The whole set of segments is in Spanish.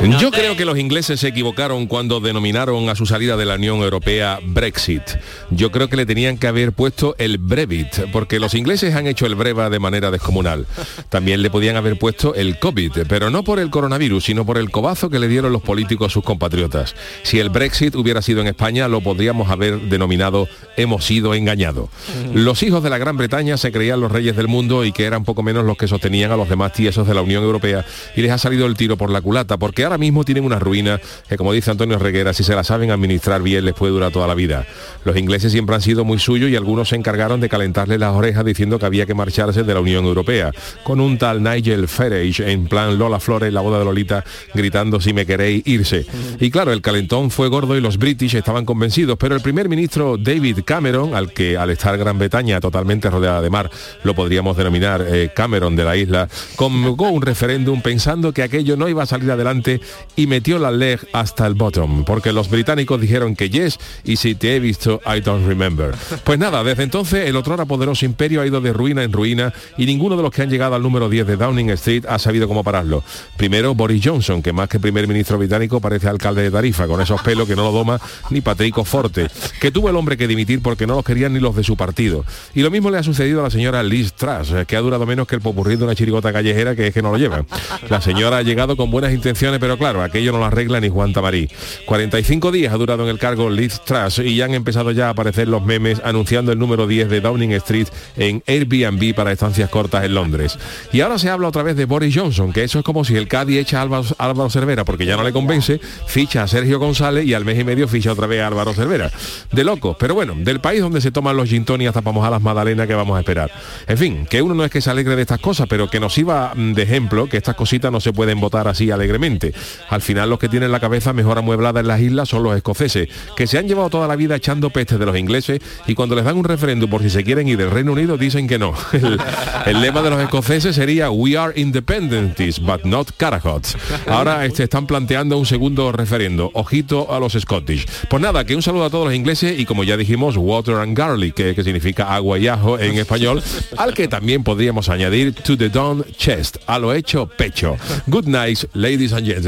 Yo creo que los ingleses se equivocaron cuando denominaron a su salida de la Unión Europea Brexit. Yo creo que le tenían que haber puesto el Brevit, porque los ingleses han hecho el breva de manera descomunal. También le podían haber puesto el COVID, pero no por el coronavirus, sino por el cobazo que le dieron los políticos a sus compatriotas. Si el Brexit hubiera sido en España, lo podríamos haber denominado hemos sido engañados. Los hijos de la Gran Bretaña se creían los reyes del mundo y que eran poco menos los que sostenían a los demás tiesos de la Unión Europea y les ha salido el tiro por la culata, porque ahora mismo tienen una ruina que, como dice Antonio Reguera, si se la saben administrar bien, les puede durar toda la vida. Los ingleses siempre han sido muy suyos y algunos se encargaron de calentarle las orejas diciendo que había que marcharse de la Unión Europea, con un tal Nigel Farage en plan Lola Flores, la boda de Lolita, gritando si me queréis irse. Y claro, el calentón fue gordo y los British estaban convencidos, pero el primer ministro David Cameron, al que al estar Gran Bretaña totalmente rodeada de mar, lo podríamos denominar eh, Cameron de la isla, convocó un referéndum pensando que aquello no iba a salir adelante y metió la leg hasta el bottom, porque los británicos dijeron que yes y si te he visto, I don't remember. Pues nada, desde entonces el otro poderoso imperio ha ido de ruina en ruina y ninguno de los que han llegado al número 10 de Downing Street ha sabido cómo pararlo. Primero Boris Johnson, que más que primer ministro británico parece alcalde de Tarifa, con esos pelos que no lo doma ni Patrico Forte, que tuvo el hombre que dimitir porque no los querían ni los de su partido. Y lo mismo le ha sucedido a la señora Liz Truss, que ha durado menos que el popurrí de una chirigota callejera que es que no lo llevan. La señora ha llegado con buenas intenciones, claro, aquello no lo arregla ni Juan Tamarí. 45 días ha durado en el cargo Liz Truss y ya han empezado ya a aparecer los memes anunciando el número 10 de Downing Street en Airbnb para estancias cortas en Londres. Y ahora se habla otra vez de Boris Johnson, que eso es como si el Cádiz echa a Álvaro, Álvaro Cervera porque ya no le convence, ficha a Sergio González y al mes y medio ficha otra vez a Álvaro Cervera. De locos, pero bueno, del país donde se toman los gin tonic hasta vamos a las magdalenas que vamos a esperar. En fin, que uno no es que se alegre de estas cosas, pero que nos iba mm, de ejemplo que estas cositas no se pueden votar así alegremente. Al final los que tienen la cabeza mejor amueblada en las islas son los escoceses, que se han llevado toda la vida echando pestes de los ingleses y cuando les dan un referéndum por si se quieren ir del Reino Unido dicen que no. El, lema de los escoceses sería We are independentists, but not carahots. Ahora este, están planteando un segundo referendo. Ojito a los Scottish. Pues nada, que un saludo a todos los ingleses y como ya dijimos, water and garlic, que, significa agua y ajo en español, al que también podríamos añadir to the dawn chest, a lo hecho pecho. Good night, ladies and gentlemen.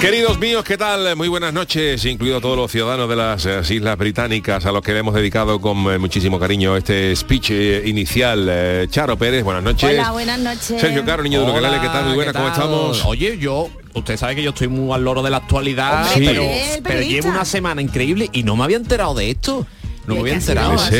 Queridos míos, ¿qué tal? Muy buenas noches, incluido todos los ciudadanos de las eh, Islas Británicas a los que le hemos dedicado con eh, muchísimo cariño este speech eh, inicial. Eh, Charo Pérez, buenas noches. Hola, buenas noches. Sergio Caro, niño de Uruguay, ¿qué tal? Muy buenas, ¿qué ¿cómo estamos? Oye, yo, usted sabe que yo estoy muy al loro de la actualidad, Hombre, pero, llevo una semana increíble y no me había enterado de esto. No me qué ha sé,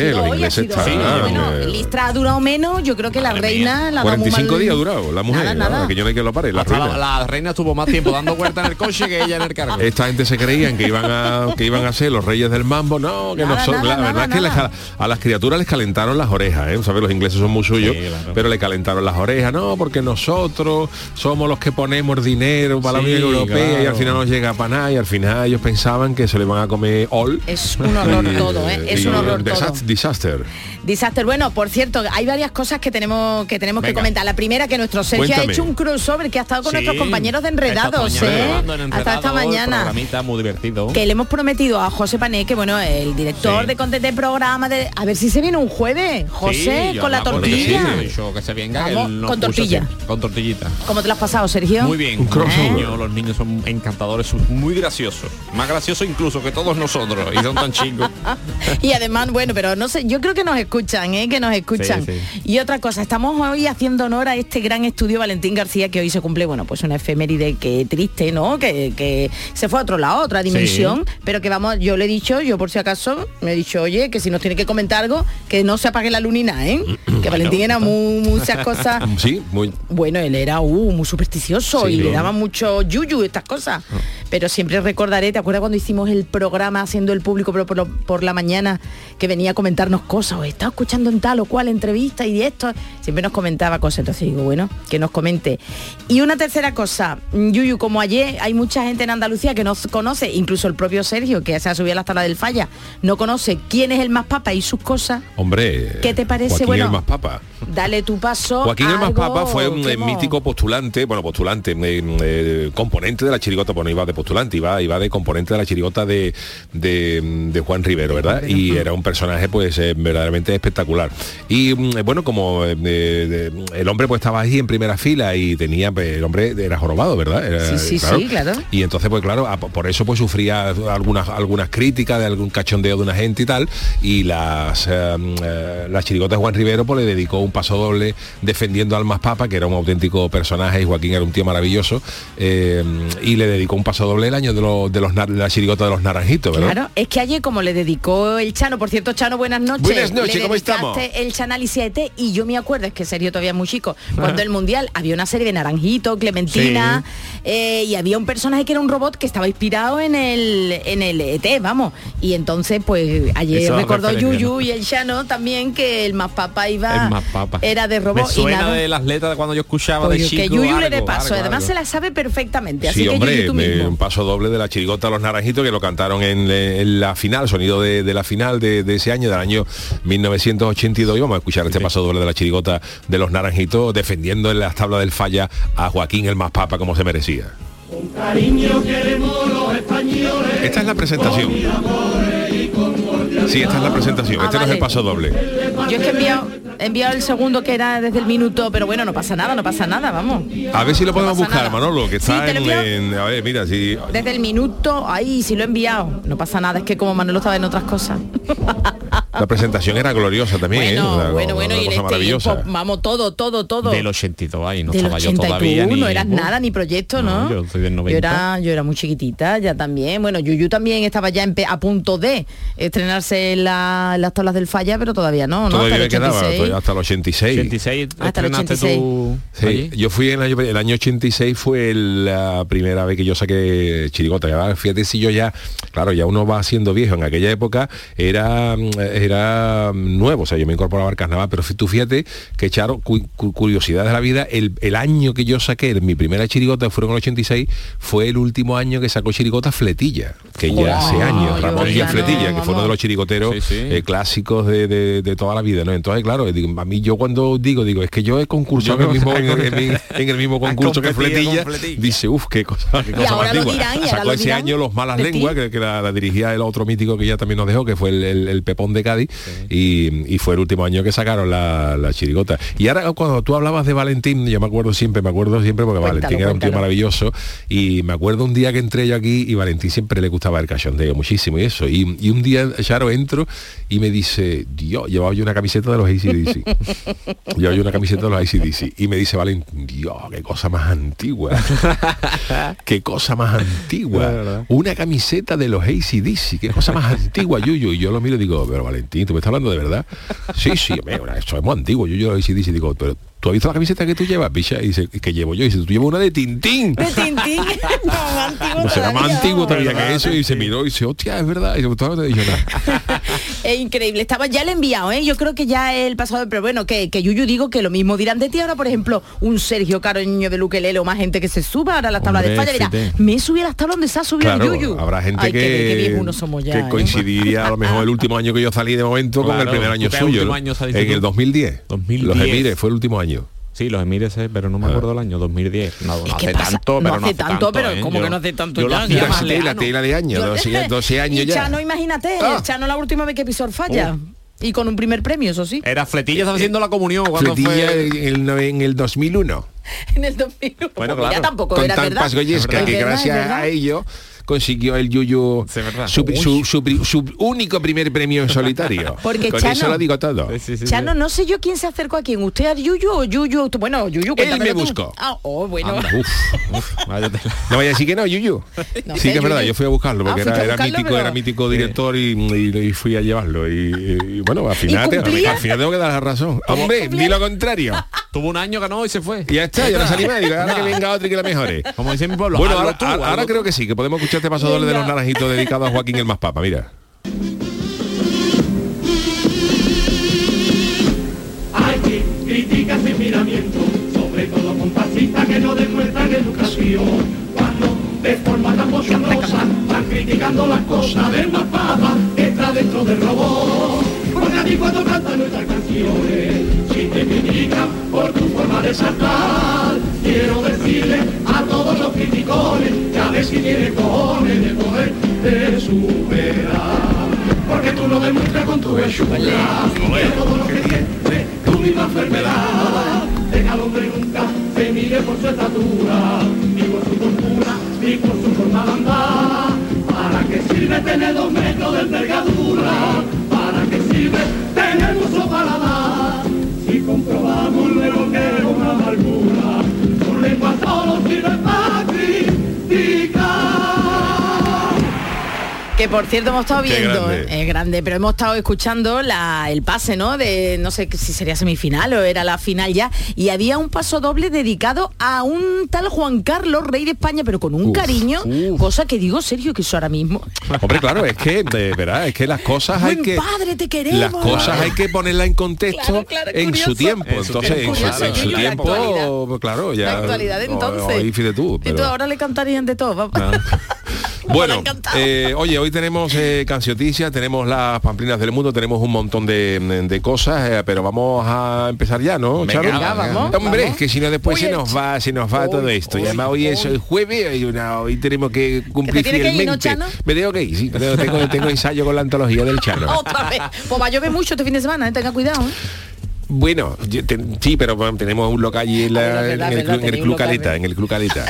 sido los ingleses sido están, hoy. Bueno, eh, Listra ha durado menos, yo creo que la Madre reina mía. la ha dado muy 45 mal. días ha durado la mujer, Nada, ¿no? nada. que yo no hay que lo pare, la la, la reina estuvo más tiempo dando vueltas en el coche que ella en el cargo. Esta gente se creían que iban a que iban a ser los reyes del mambo, no, que Nada, no son. nada, la nada, verdad es que les a las criaturas les calentaron las orejas, ¿eh? ¿Sabes? Los ingleses son muy suyos, Sí, claro. pero le calentaron las orejas, no, porque nosotros somos los que ponemos dinero para Sí, la Unión Europea y al final no llega para nada y al final ellos pensaban que se le van a comer all. Es un horror todo, ¿eh? Es un horror desast- todo. Disaster. Disaster. Bueno, por cierto, hay varias cosas que tenemos que tenemos que comentar. La primera que nuestro Sergio Cuéntame. ha hecho un crossover que ha estado con Sí, nuestros compañeros de Enredados, esta mañana ¿eh? Hasta esta mañana. muy divertido. Que le hemos prometido a José Pané, que bueno, el director Sí. de content de programa, de, a ver si se viene un jueves, José, Sí, con la tortilla. que se venga, Vamos, con tortilla. así, con tortillita. ¿Cómo te lo has pasado, Sergio? Muy bien. Un crossover. Los niños, los niños son encantadores, son muy graciosos. Más graciosos incluso que todos nosotros. Y son tan chicos. Y además, bueno, pero no sé, yo creo que nos escuchan, ¿eh? que nos escuchan. Sí, Y otra cosa, estamos hoy haciendo honor a este gran estudio Valentín García que hoy se cumple, bueno, pues una efeméride que triste, ¿no? Que, que se fue a otro lado, a otra dimensión, pero que vamos, yo le he dicho, yo por si acaso, me he dicho, oye, que si nos tiene que comentar algo, que no se apague la lunina, ¿eh? que Valentín era muy, muchas cosas. Sí, muy... Bueno, él era uh, muy supersticioso y le daba mucho yuyu, estas cosas. Pero siempre recordaré, ¿te acuerdas cuando hicimos el programa haciendo el público por, la mañana que venía a comentarnos cosas o estaba escuchando en tal o cual entrevista y esto? Siempre nos comentaba cosas, entonces digo, bueno, que nos comente. Y una tercera cosa, Yuyu, como ayer hay mucha gente en Andalucía que no conoce, incluso el propio Sergio, que se ha subido a la tabla del falla, no conoce quién es el más papa y sus cosas. Hombre. ¿Qué te parece? Joaquín Bueno, el más papa. Dale tu paso. Joaquín el más papa fue un eh, mítico postulante, bueno, postulante, eh, eh, componente de la chirigota, bueno, iba de postulante, iba, iba de componente de la chirigota de, de, de Juan Rivero, ¿verdad? Y era un personaje pues eh, verdaderamente espectacular. Y mm, bueno, como eh, de- el hombre pues estaba ahí en primera fila y tenía, pues, el hombre era jorobado, ¿verdad? Era, Sí, sí, sí, claro. Y entonces, pues claro, a- por eso pues sufría algunas, algunas críticas de algún cachondeo de una gente y tal. Y las, eh, eh, la chirigota de Juan Rivero pues le dedicó un paso doble defendiendo al más papa, que era un auténtico personaje y Joaquín era un tío maravilloso. eh, y le dedicó un paso doble el año de, los de, los, de la chirigota de los naranjitos, ¿verdad? Claro, es que ayer como le dedicó el Chano, por cierto, Chano, buenas noches. Buenas noches, le ¿cómo dedicaste estamos? el Chanálisis ET y yo me acuerdo, es que Sergio todavía es muy chico, cuando el Mundial había una serie de Naranjito, Clementina, eh, y había un personaje que era un robot que estaba inspirado en el, en el ET, vamos. Y entonces, pues ayer Eso recordó Yuyu ¿no? y el Chano también que el más papa iba... El más papa. Era de Me robot y suena nada. de las letras cuando yo escuchaba Pues de yo- chico. que Yuyu le dé algo, paso, algo, además algo. se la sabe perfectamente, así Sí, que hombre, Yuyu tú me- mismo. Un paso doble de la chirigota Los Naranjitos que lo cantaron en, eh, en la final, sonido de, de la final de, de ese año, del año 1982. Y vamos a escuchar este paso doble de la chirigota de Los Naranjitos defendiendo en las tablas del falla a Joaquín el más papa como se merecía. Esta es la presentación. Sí, esta es la presentación. Ah, este no es el paso doble. Yo es que he enviado, he enviado el segundo que era desde el minuto, pero bueno, no pasa nada, no pasa nada, vamos. A ver si lo podemos buscar, nada. Manolo, que está en, A ver, mira, si... Desde el minuto, ahí sí lo he enviado. No pasa nada, es que como Manolo estaba en otras cosas. La presentación era gloriosa también, ¿eh? Bueno, Una- bueno, una bueno, y en cosa este maravillosa. tiempo, vamos, todo, todo, todo. Del 82 ahí, no del estaba yo 80 y todavía ni... no eras Uh, nada, ni proyecto, ¿no? No, yo soy del 90. Yo era, yo era muy chiquitita, ya también. Bueno, Yuyu también estaba ya en a punto de estrenarse en, la- en las tablas del falla, pero todavía no, ¿no? Todavía Hasta el quedaba, 86. todavía hasta el 86. 86 Hasta el estrenaste 86. tú Sí, allí? yo fui en el año, el año 86 fue la primera vez que yo saqué chirigota. Ya, Fíjate si yo ya, claro, ya uno va siendo viejo. En aquella época era, era nuevo, o sea, yo me incorporaba al carnaval, pero tú fíjate que Charo, cu- cu- curiosidad de la vida, el, el año que yo saqué mi primera chirigota, fueron el 86, fue el último año que sacó chirigota Fletilla, que ya hace años, Ramón ya Díaz no, Fletilla, que fue uno de los chirigoteros Sí, sí. eh, clásicos de, de- de toda la vida, ¿no? Entonces, claro, digo, a mí yo cuando digo, digo, es que yo he concursado en el mismo, en el, en mi- en el mismo concurso que Fletilla, dice, uff, qué cosa, qué cosa ahora más lo antigua. dirán, y ahora Sacó lo ese dirán año Los Malas. Lenguas, que, que la, la dirigía el otro mítico que ya también nos dejó, que fue el, el- el Pepón de Cádiz, y, y fue el último año que sacaron la, la chirigota. Y ahora cuando tú hablabas de Valentín, yo me acuerdo siempre, me acuerdo siempre, porque Cuéntalo, Valentín era un tío maravilloso, y me acuerdo un día que entré yo aquí y Valentín siempre le gustaba el cachondeo muchísimo y eso. Y, y un día, Charo, entro y me dice, Dios, llevaba yo una camiseta de los ACDC. llevaba yo una camiseta de los ACDC. Y me dice Valentín, Dios, qué cosa más antigua. qué cosa más antigua. Una camiseta de los ACDC, qué cosa más antigua, Yuyu. Y yo lo miro y digo, pero Valentín, ¿tú me estás hablando de verdad? Sí, sí, hombre, eso es muy antiguo. Yo los ACDC y digo, pero ¿tú has visto la camiseta que tú llevas, picha? Y dice, que llevo yo. Y dice, tú llevas una de Tintín. De Tintín. más antiguo No será más todavía, antiguo todavía que eso y se miró y dice, hostia, es verdad. Y. Es increíble. Estaba ya le he enviado, ¿eh? Yo creo que ya el pasado, pero bueno, que, que Yuyu digo que lo mismo dirán de ti ahora, por ejemplo, un Sergio Caroño de Luquelele o más gente que se suba ahora a las tablas de falla fíjate. me subí a las tablas donde se ha subido el Claro, Yuyu. habrá gente Ay, que, somos ya. que ¿eh? coincidiría a lo mejor el último año que yo salí de momento con el primer año ¿tú qué suyo. en el 2010. 2010. Los Emires fue el último año. Sí, los Emires, pero no me acuerdo el año, 2010. No, no que hace pasa- tanto, no pero hace tanto, pero ¿eh? ¿cómo Yo- que no hace tanto yo lo ya? Ya Tela, lejano. tela de años, Yo- 12, 12 años y ya. Chano, imagínate, Ah. el Chano la última vez que pisó falla. Y con un primer premio, eso sí. Era Fletilla estaba haciendo la comunión cuando Fletilla fue... en el, en el 2001. en el 2001. Bueno, claro. tampoco con era verdad. Que verdad, es gracias verdad. a ello consiguió el Yuyu Sí, su, su- su pri- su único primer premio en solitario. Porque con Chano- eso lo digo todo. Sí, sí, sí, Chano, sí. no sé yo quién se acercó a quién, usted a Yuyu o Yuyu, bueno, Yuyu, cuéntamelo me buscó. Ah, oh, bueno. Anda. Uf, Uf, vaya tela. no vaya a decir que no, Yuyu. No sí que es verdad, yo fui a buscarlo porque Ah, era, mítico, pero- era mítico director y, y- y fui a llevarlo. Y, y, bueno, al final, te- cumplía? al final tengo que dar la razón. Hombre, ni lo contrario. Tuvo un año, ganó y se fue. Y ya está, ya no salí más. Digo, ahora que venga otro y que la mejore. Como dice mi pueblo, Bueno, ahora, tú, creo que sí, que podemos escuchar este paso doble de los naranjitos dedicado a Joaquín el Más Papa. Mira. Hay quien critica sin miramiento, sobre todo con fascistas que no demuestran educación. Cuando de forma tan bochornosa van criticando las cosas del más papa, está dentro del robot. Porque a ti cuando cantan nuestras canciones, si te critican por tu forma de saltar, quiero decirle a todos los criticones, que a ver si tienen cojones de poder de superar. Porque tú lo demuestras con tu hechura, que todo lo que tienes tu misma enfermedad. Deja al hombre nunca se mire por su estatura, ni por su cultura, ni por su forma de andar. ¿Para qué sirve tener dos metros de envergadura? ¿Para qué sirve tener mucho paladar? Si comprobamos luego que es una amargura, solo sirve Que por cierto hemos estado viendo, grande. es grande, pero hemos estado escuchando la, el pase, ¿no? De no sé si sería semifinal o era la final ya, y había un paso doble dedicado a un tal Juan Carlos, rey de España, pero con un Uf, cariño, uf. cosa que digo serio que eso ahora mismo. Hombre, claro, es que, de verdad, es que las cosas hay que... padre, te queremos. Las cosas hay que ponerlas en contexto Claro, claro, en curioso. su tiempo. Entonces, en su, claro. en su Curioso, la tiempo, claro, ya. la actualidad o- entonces. Hoy fíjate tú. Y tú pero- ahora le cantarían de todo. papá. Bueno, eh, oye, hoy tenemos eh, Cancioticia, tenemos las Pamplinas del Mundo, tenemos un montón de, de cosas, eh, pero vamos a empezar ya, ¿no, Venga, Charo? venga, vamos, Hombre, vamos. es que si no después Oye, se nos va, se nos va hoy, todo esto. y además hoy es hoy. el jueves y una, hoy tenemos que cumplir tiene que ir, ¿no, fielmente. Chano? me tengo que ir, sí, me tengo, tengo, tengo ensayo con la antología del Chano. Otra vez. Pues va a llover mucho este fin de semana, ¿eh? tenga cuidado. Bueno, te- sí, pero bueno, tenemos un local allí en, la- verdad, en el, verdad, en el Club Caleta, en el Club Caleta.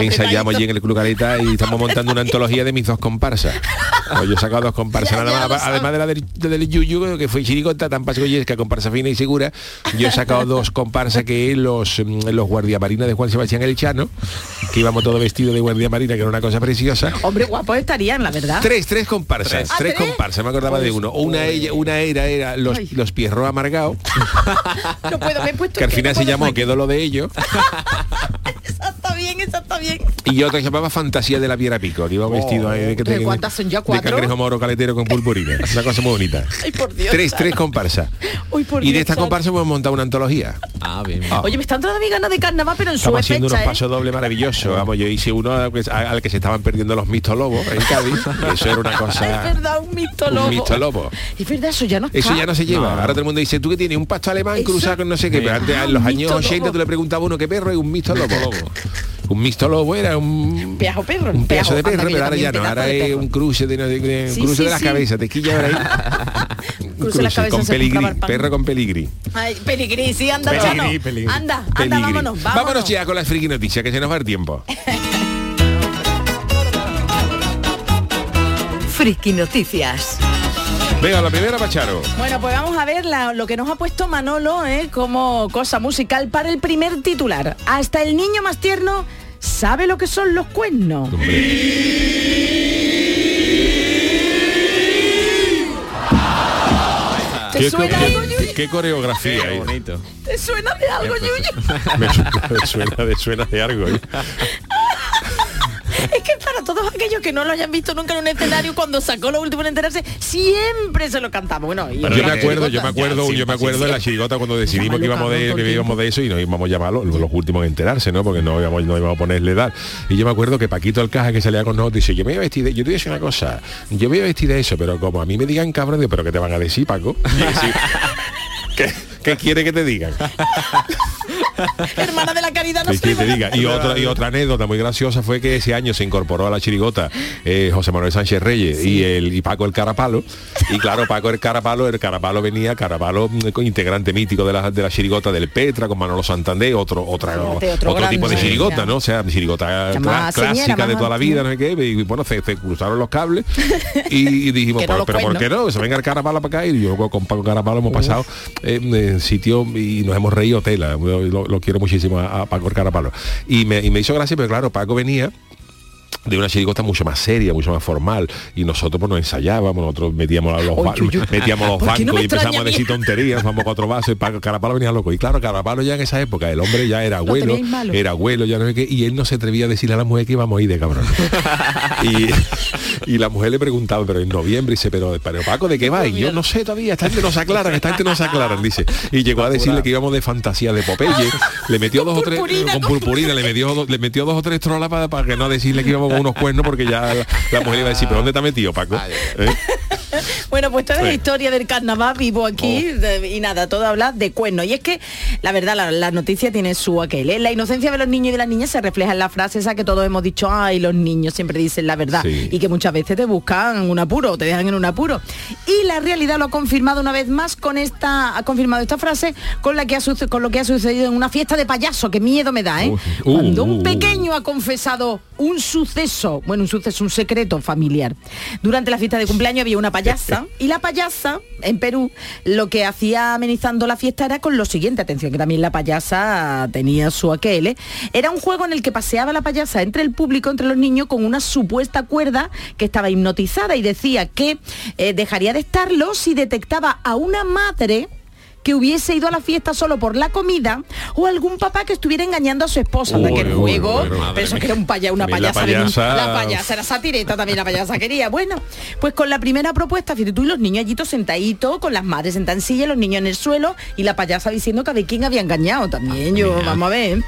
Ensayamos allí en el Club Caleta y estamos montando una antología de mis dos comparsas. Pues yo he sacado dos comparsas, Ya, ya además de la del, de del Yuyu, que fue Chiricota, tan pasgoyesca, comparsa fina y segura, yo he sacado dos comparsas que los, mm, los guardiamarinas de Juan Sebastián El Chano, que íbamos todos vestidos de guardiamarina, que era una cosa preciosa. Hombre, guapos estarían, la verdad. Tres, tres comparsas, Tres. ¿Ah, tres comparsas, me acordaba de uno. Una, ella, una era, era los, Ay. los Pierrot amargados, No puedo, me he puesto que al final se llamó. Quedó lo de ellos. Está bien, esa está bien. Y otra que se llamaba Fantasía de la Piedra Pico, que iba vestido ahí de, que ¿De te- cuántas son ya? de ¿Cuatro? cangrejo moro caletero con purpurina. Una cosa muy bonita. Ay, por Dios. tres, tres comparsas. Uy, por Y de estas Chano. comparsas hemos montado una antología. Ah, bien. bien. Oye, me están dando mi ganas de carnaval, pero en su Estamos haciendo fecha, unos ¿eh? pasos doble maravillosos. Vamos, yo hice uno al que, al que se estaban perdiendo los mistolobos en Cádiz. Eso era una Es cosa. verdad, un mito Un lobo. mistolobo. Es verdad, eso ya no está. Eso ya no se lleva. No. Ahora todo el mundo dice, tú que tienes un pasto alemán Eso- cruzado con no sé qué. Pero antes, Ah, en los años mixto 80 lobo. tú le preguntabas a uno qué perro y un mixto lobo. un mixto lobo era un Peajo perro. un pedazo de perro, pero ahora ya no, pedazo ahora de es un cruce de, un Sí, cruce sí, de las sí. cabezas, te quilla ahora ahí. Un Cruce las cabezas con peligrí, perro con peligrí. Ay, peligrí, sí, anda, Peligrí, peligrí. Anda, vámonos, vámonos. Vámonos ya con las friki noticias, que se nos va el tiempo. Friki Noticias. Venga, la primera, Pacharo. Bueno, pues vamos a ver la- lo que nos ha puesto Manolo ¿eh? como cosa musical para el primer titular. Hasta el niño más tierno sabe lo que son los cuernos. ¿Te ¿Qué, suena qué- algo, Yuyu? qué coreografía Qué bonito. ¿Te suena de algo, Yuyu? Me suena, me suena de, suena de algo. ¿eh? Es que para todos aquellos que no lo hayan visto nunca en un escenario, cuando sacó lo último en enterarse, siempre se lo cantamos. Bueno, y yo me que- acuerdo, yo me acuerdo, Ya, yo me acuerdo sí, de la chirigota cuando decidimos que íbamos de, que íbamos de eso y nos íbamos a llamar los, los últimos en enterarse, ¿no? Porque no íbamos, no íbamos a ponerle edad. Y yo me acuerdo que Paquito el caja que salía con nosotros dice, yo me voy a vestir de, yo te voy a decir una cosa, yo me voy a vestir de eso, pero como a mí me digan cabrón, digo, pero ¿qué te van a decir, Paco? Que, ¿Qué quiere que te digan? Hermana de la caridad no ¿Qué quiere que te diga? Y otra, y otra anécdota muy graciosa fue que ese año se incorporó a la chirigota eh, José Manuel Sánchez Reyes y el y Paco el Carapalo. Y claro, Paco el Carapalo, el Carapalo venía, Carapalo, mm, integrante mítico de la, de la chirigota del Petra, con Manolo Santander, otro, otra, Fíjate, otro, otro tipo de chirigota, ya. ¿no? O sea, chirigota más clásica de toda la vida, no sé qué, y bueno, se, se cruzaron los cables y, y dijimos, no pero, pero ¿por qué no? Se venga el Carapalo para acá y yo con Paco Carapalo hemos pasado en, en sitio y nos hemos reído tela. Lo, lo quiero muchísimo a, a Paco Carapalo. Y me, y me hizo gracia, pero claro, Paco venía de una chirigota mucho más seria, mucho más formal y nosotros pues nos ensayábamos, nosotros metíamos los, metíamos los ¿Por qué no bancos y empezamos a a decir tonterías, vamos cuatro vasos y Paco Carapalo venía loco. Y claro, Carapalo ya en esa época, el hombre ya era abuelo, era abuelo, ya no sé qué, y él no se atrevía a decirle a la mujer que íbamos a ir de cabrón. y, y la mujer le preguntaba, pero en noviembre, dice, pero, pero Paco, ¿de qué va? Y yo no sé todavía, esta gente no se aclaran, esta gente no se aclaran, dice. Y llegó a decirle que íbamos de fantasía de Popeye, le metió dos o tres, con purpurina, le metió, do- le metió dos o tres trolas para, para que no decirle que íbamos con unos cuernos, porque ya la, la mujer iba a decir, ¿pero dónde te has metido, Paco? ¿Eh? Bueno, pues toda la Sí. historia del carnaval vivo aquí Oh. de- y nada, todo habla de cuernos. Y es que la verdad, la, la noticia tiene su aquel. ¿eh? La inocencia de los niños y de las niñas se refleja en la frase esa que todos hemos dicho, ay, los niños siempre dicen la verdad. Sí. Y que muchas veces te buscan un apuro, te dejan en un apuro. Y la realidad lo ha confirmado una vez más con esta, ha confirmado esta frase con la que ha con lo que ha sucedido en una fiesta de payaso, que miedo me da, ¿eh? Uh, Cuando un pequeño ha confesado un suceso, bueno, un suceso, un secreto familiar. Durante la fiesta de cumpleaños había una payasa y la payasa en Perú lo que hacía amenizando la fiesta era con lo siguiente, atención que también la payasa tenía su aquel, era un juego en el que paseaba la payasa entre el público, entre los niños, con una supuesta cuerda que estaba hipnotizada y decía que eh, dejaría de estarlo si detectaba a una madre que hubiese ido a la fiesta solo por la comida o algún papá que estuviera engañando a su esposa. Anda, que el Uy, juego, uy, pero eso que era un paya, una mía. La payasa, payasa- la payasa era satireta también la payasa quería. Bueno, pues con la primera propuesta, fíjate tú y los niños allí sentaditos, con las madres sentadas en silla, los niños en el suelo y la payasa diciendo que a ver quién había engañado también. Yo, vamos a ver.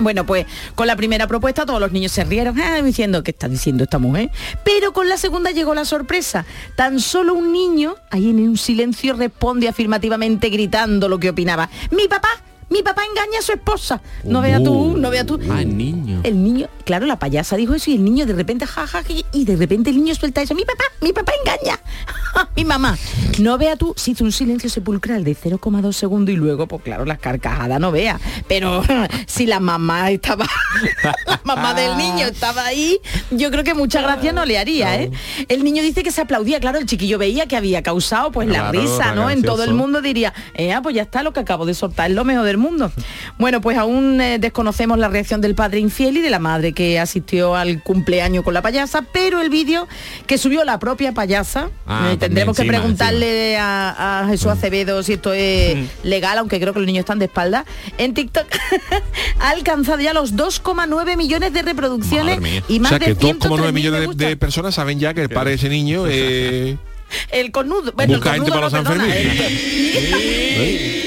Bueno, pues con la primera propuesta todos los niños se rieron ah, diciendo qué está diciendo esta mujer. Pero con la segunda llegó la sorpresa. Tan solo un niño, ahí en un silencio, responde afirmativamente gritando lo que opinaba. Mi papá, mi papá engaña a su esposa. No vea tú, no vea tú. Ah, el niño. El niño, claro, la payasa dijo eso y el niño de repente jaja y de repente el niño suelta eso. Mi papá, mi papá engaña. mi mamá. No vea tú, se hizo un silencio sepulcral de 0,2 segundos y luego, pues claro, las carcajadas no vea. Pero si la mamá estaba, la mamá del niño estaba ahí, yo creo que mucha gracia no le haría, ¿eh? El niño dice que se aplaudía, claro, el chiquillo veía que había causado pues la risa, ¿no? En todo el mundo diría, eh, pues ya está lo que acabo de soltar, es lo mejor del mundo. Bueno, pues aún eh, desconocemos la reacción del padre infiel y de la madre que asistió al cumpleaños con la payasa, pero el vídeo que subió la propia payasa, Ah, eh, tendremos que preguntarle a, a Jesús Acevedo si esto es legal, aunque creo que los niños están de espalda, en TikTok. Ha alcanzado ya los 2,9 millones de reproducciones y O más sea de que 103.000 2,9 millones de, personas saben ya que el padre de ese niño eh, El cornudo, bueno, el Busca gente para no, los perdona,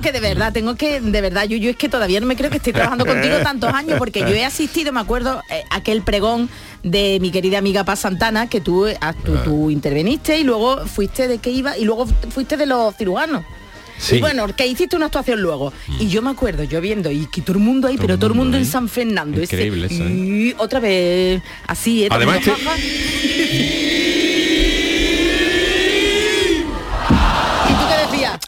que de verdad, tengo que de verdad, yo, yo es que todavía no me creo que estoy trabajando contigo tantos años porque yo he asistido, me acuerdo, eh, aquel pregón de mi querida amiga Paz Santana que tú, ah, tú, tú interveniste y luego fuiste de que iba y luego fuiste de los cirujanos. Sí. Y bueno, que hiciste una actuación luego. Y yo me acuerdo, yo viendo, y que todo el mundo ahí, pero todo el mundo en San Fernando. ese- Increíble eso, ¿eh? y otra vez así, ¿eh? Además, También, este- jaja. ¿Y tú qué decías?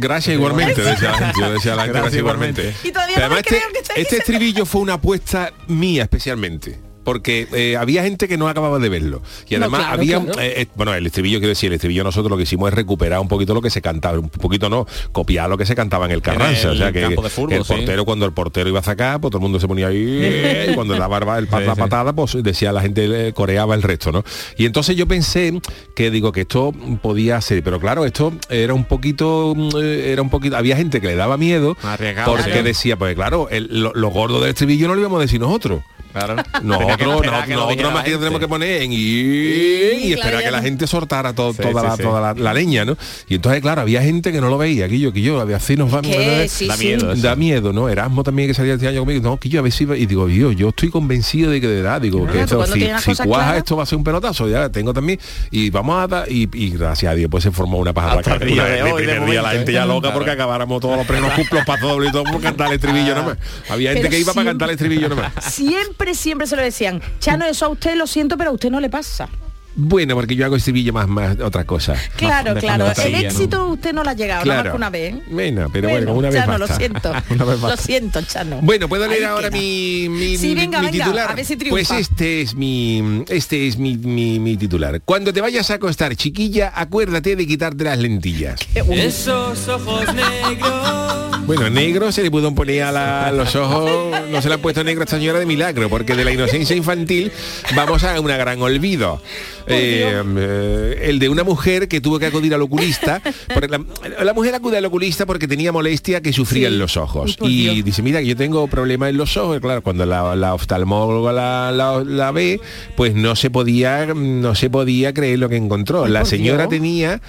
Gracias igualmente, decía la gente. Decía la gente, gracias igualmente. Y todavía Pero no además, este, este estribillo fue una apuesta mía especialmente. Porque eh, había gente que no acababa de verlo. Y No, además claro, había, claro. eh, eh, bueno, el estribillo, quiero decir, el estribillo nosotros lo que hicimos es recuperar un poquito lo que se cantaba, un poquito no, copiar lo que se cantaba en el Carranza. el o sea, que, campo de fútbol, que el sí. portero, cuando el portero iba a sacar, pues todo el mundo se ponía ahí, y cuando la barba, el pat- Sí, la patada, pues decía la gente, eh, coreaba el resto, ¿no? Y entonces yo pensé que digo que esto podía ser, pero claro, esto era un poquito, mm, eh, era un poquito, había gente que le daba miedo Arriesgado, porque sí. decía, pues claro, el- lo, lo gordo del estribillo no lo íbamos a decir nosotros. Claro. Nosotros, nosotros, más la que tenemos que poner en y, y claro, esperar ya que la gente soltara to- Sí, toda, sí, la, sí. toda la, la leña, ¿no? Y entonces, claro, había gente que no lo veía, que yo, que yo, había así nos va Da sí. miedo. Da miedo, ¿no? Erasmo también que salía este año conmigo, no, que yo a ver si iba- y digo, yo, yo estoy convencido de que de verdad, digo, Claro, que esto, si, si cuaja claras. esto va a ser un pelotazo, ya tengo también, y vamos a dar, y, y gracias a Dios, pues se formó una paja Hasta el día de el hoy, de primer día la gente ya loca Claro. porque acabáramos todos los premios cumplos para doble y todo por cantar el estribillo nomás. Había gente que iba para cantar el estribillo nomás. Siempre, siempre se lo decían. Chano, eso a usted lo siento, pero a usted no le pasa. Bueno, porque yo hago estribillo más, más otra cosa. Claro, claro. el éxito usted no lo ha llegado, nada más que una vez. Bueno, pero bueno, una vez Chano, basta. lo siento. Una vez lo siento, Chano. Bueno, ¿puedo leer Ahí ahora queda. mi, mi, Sí, venga, mi venga, titular? a ver si pues triunfa. este es mi este es mi, mi- mi titular. Cuando te vayas a acostar, chiquilla, acuérdate de quitarte las lentillas. Esos ojos negros. Bueno, negro se le pudo poner a la- los ojos, no se le ha puesto negro a esta señora de milagro, porque de la inocencia infantil vamos a una gran olvido. Eh, eh, el de una mujer que tuvo que acudir al oculista. la, la mujer acude al oculista porque tenía molestia que sufría Sí. en los ojos. Y Dios. dice, mira, que yo tengo problemas en los ojos. Y Claro, cuando la, la oftalmóloga la, ve, pues no se podía, no se podía creer lo que encontró. La señora Dios. tenía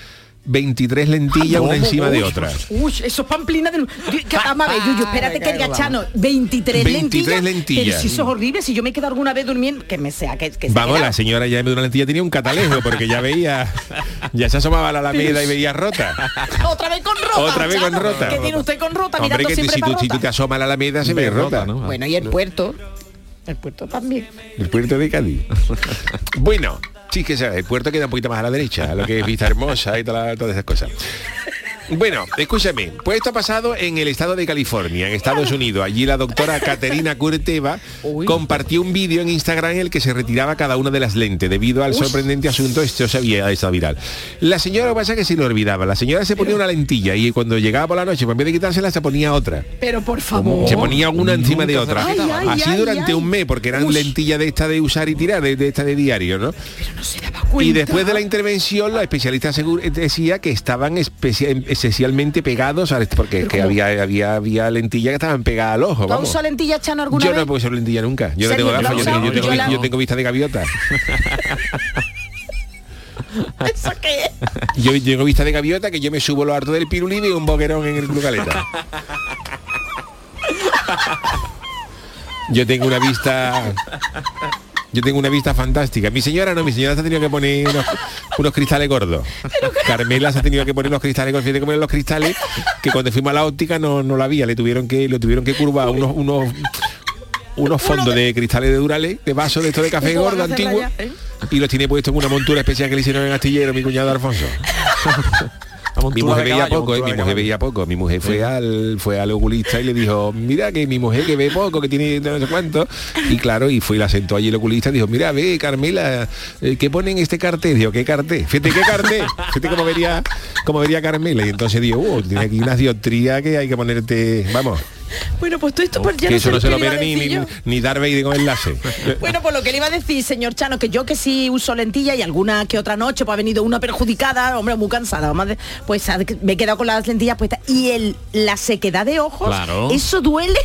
23 lentillas una encima de otra. Uy, eso es pamplina. Que, vamos a ver, Yuyu, espérate que diga Chano, 23, 23 lentillas. lentillas. Pero si eso es horrible, si yo me quedo alguna vez durmiendo, que me sea, que, que Vamos, la señora ya de una lentilla tenía un catalejo porque ya veía, ya se asomaba a la alameda y veía rota. Otra vez con rota. Otra vez con rota. ¿Qué tiene usted con rota? Hombre, Mirando que siempre si, para tú, si tú te asomas a la alameda se ve rota. ¿no? Bueno, y el puerto. El puerto también. El puerto de Cádiz. bueno, sí que sabe, el puerto queda un poquito más a la derecha, lo que es Vista Hermosa y todas esas cosas. Bueno, escúchame, pues esto ha pasado en el estado de California, en Estados Unidos. Allí la doctora Caterina Curteva compartió un vídeo en Instagram en el que se retiraba cada una de las lentes debido al sorprendente asunto, esto se había estado viral. La señora lo que pasa es que se lo olvidaba. La señora se ponía una lentilla y cuando llegaba por la noche, pues en vez de quitársela, se ponía otra. Pero por favor. Se ponía una encima de otra. Ay, ay, Así ay, durante ay. un mes, porque eran Uy. lentillas de esta de usar y tirar, de, de esta de diario, ¿no? No se daba cuenta. Y después de la intervención, los especialistas asegu- decía que estaban especia- esencialmente pegados, a- porque que había, había, había lentillas que estaban pegadas al ojo. ¿Tú Vamos. usado lentillas, Chano, alguna Yo vez? no puedo usar lentilla nunca. Yo no tengo ¿Lo has gafas, yo, tengo- yo tengo, Yo la- yo tengo vista de gaviota. ¿Eso qué es? Yo tengo vista de gaviota que yo me subo lo harto del pirulín y un boquerón en el Club Caleta. Yo tengo una vista. Yo tengo una vista fantástica. Mi señora no, mi señora se ha tenido que poner unos, unos cristales gordos. Carmela se ha tenido que poner unos cristales gordos. Fíjate cómo eran los cristales que cuando fuimos a la óptica no, no la había. Le tuvieron que, lo tuvieron que curvar unos, unos, unos fondos de cristales de Durales, de vaso de esto de café ¿Y cómo gordo antiguo. eh? Y los tiene puesto en una montura especial que le hicieron en Astillero, mi cuñado Alfonso. La Mi mujer veía caballo, poco, eh, mi mujer veía poco. Mi mujer fue al fue al oculista y le dijo, mira que mi mujer que ve poco, que tiene no sé cuánto. Y claro, y fue y la sentó allí el oculista y dijo, mira, ve, Carmela, eh, ¿qué pone en este cartel? Dijo, ¿qué cartel? Fíjate, ¿qué cartel? Fíjate cómo vería, cómo vería Carmela. Y entonces dijo, oh, tiene aquí una dioptría que hay que ponerte, vamos, Bueno, pues todo esto pues, ya que no eso no se lo le iba a ve ni, ni, ni Darth Vader con enlace. Bueno, pues lo que le iba a decir, señor Chano, que yo que sí uso lentilla y alguna que otra noche pues ha venido una perjudicada, hombre, muy cansada, de- pues me he quedado con las lentillas puestas. Y el la sequedad de ojos, Claro. eso duele.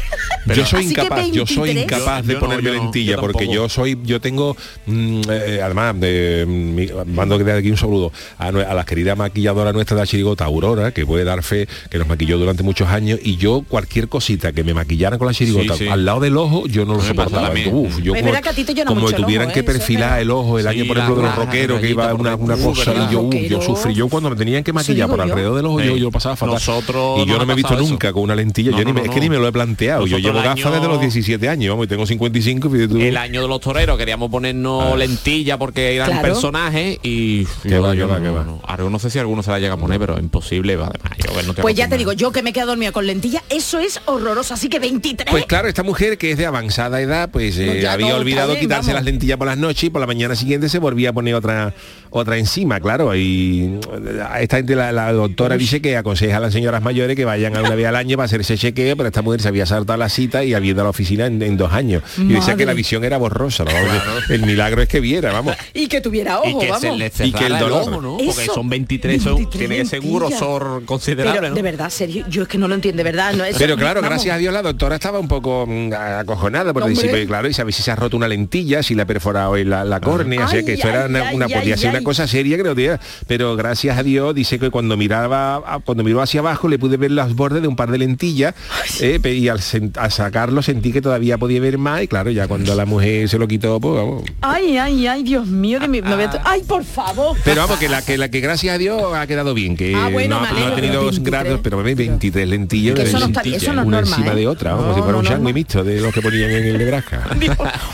yo soy que incapaz, yo soy 23. incapaz Yo- de yo ponerme no, lentilla yo porque yo soy, yo tengo, mm, eh, además, de, mi- mando de aquí un saludo a, a la querida maquilladora nuestra de la chirigota, Aurora, que puede dar fe, que nos maquilló durante muchos años, y yo cualquier cosita que me maquillaran con la chirigota Sí, sí. al lado del ojo, yo no lo soportaba. Uf, yo como, verdad que a ti te llena como tuvieran ojo, que ¿eh? Perfilar el ojo, el Sí, año, por la ejemplo, de los raja, roqueros, que iba una, una cosa, y yo, uf, yo sufrí, yo cuando me tenían que maquillar por yo. alrededor del ojo, yo, Sí. yo lo pasaba fatal. Nosotros y yo no me he visto nunca con una lentilla, No, yo ni no, me- es no, que ni no. me lo he planteado. Yo llevo gafas desde los 17 años, vamos, y tengo 55, fíjate tú. El año de los toreros queríamos ponernos lentilla porque eran personajes y Qué va, yo qué va, no, no. No sé si alguno se la llega a poner, pero imposible. Además, no Pues ya te digo, yo que me quedo dormida con lentilla, eso es horroroso, así que 23. Pues claro, esta mujer que es de avanzada edad, pues eh, No, había olvidado bien, quitarse vamos. las lentillas por las noches y por la mañana siguiente se volvía a poner otra otra encima, claro. Y eh, a esta gente, la, la doctora dice que aconseja a las señoras mayores que vayan a una vez al año para hacerse chequeo, pero esta mujer se había saltado la cita y había ido a la oficina en, en dos años. Y decía que la visión era borrosa. ¿no? El milagro es que viera, vamos. Y que tuviera y ojo, que vamos. se le Y que el dolor. ojo, ¿no? Porque son 23, son- 23 tiene que ser un lentillas. grosor considerable, Pero ¿no? de verdad, Sergio, yo es que no lo entiendo, de verdad. No, eso- Pero claro, vamos. Gracias a Dios la doctora estaba un poco mm, acojonada por Hombre. decir, pues, claro, y sabe si se ha roto una lentilla, si le ha perforado la, la córnea, o sea Ay, que esto era ay, una, ay, una- podía ay, ser una ay. cosa seria que no tenía. Pero gracias a Dios dice que cuando miraba, cuando miró hacia abajo le pude ver los bordes de un par de lentillas eh, y al, sacarlo sentí que todavía podía ver más y claro, ya cuando la mujer se lo quitó, pues vamos. Ay, ay, ay, Dios mío de mi. me voy a to- Ay, por favor. Pero vamos, que la que la que gracias a Dios ha quedado bien, que Ah, bueno, no, ha tenido pero 23, grados, pero 23 lentillas, Que eso no está- eso no una encima ¿eh? de otra, vamos, No, si fuera un no, sándwich no. mixto de los que ponían en el Nebraska.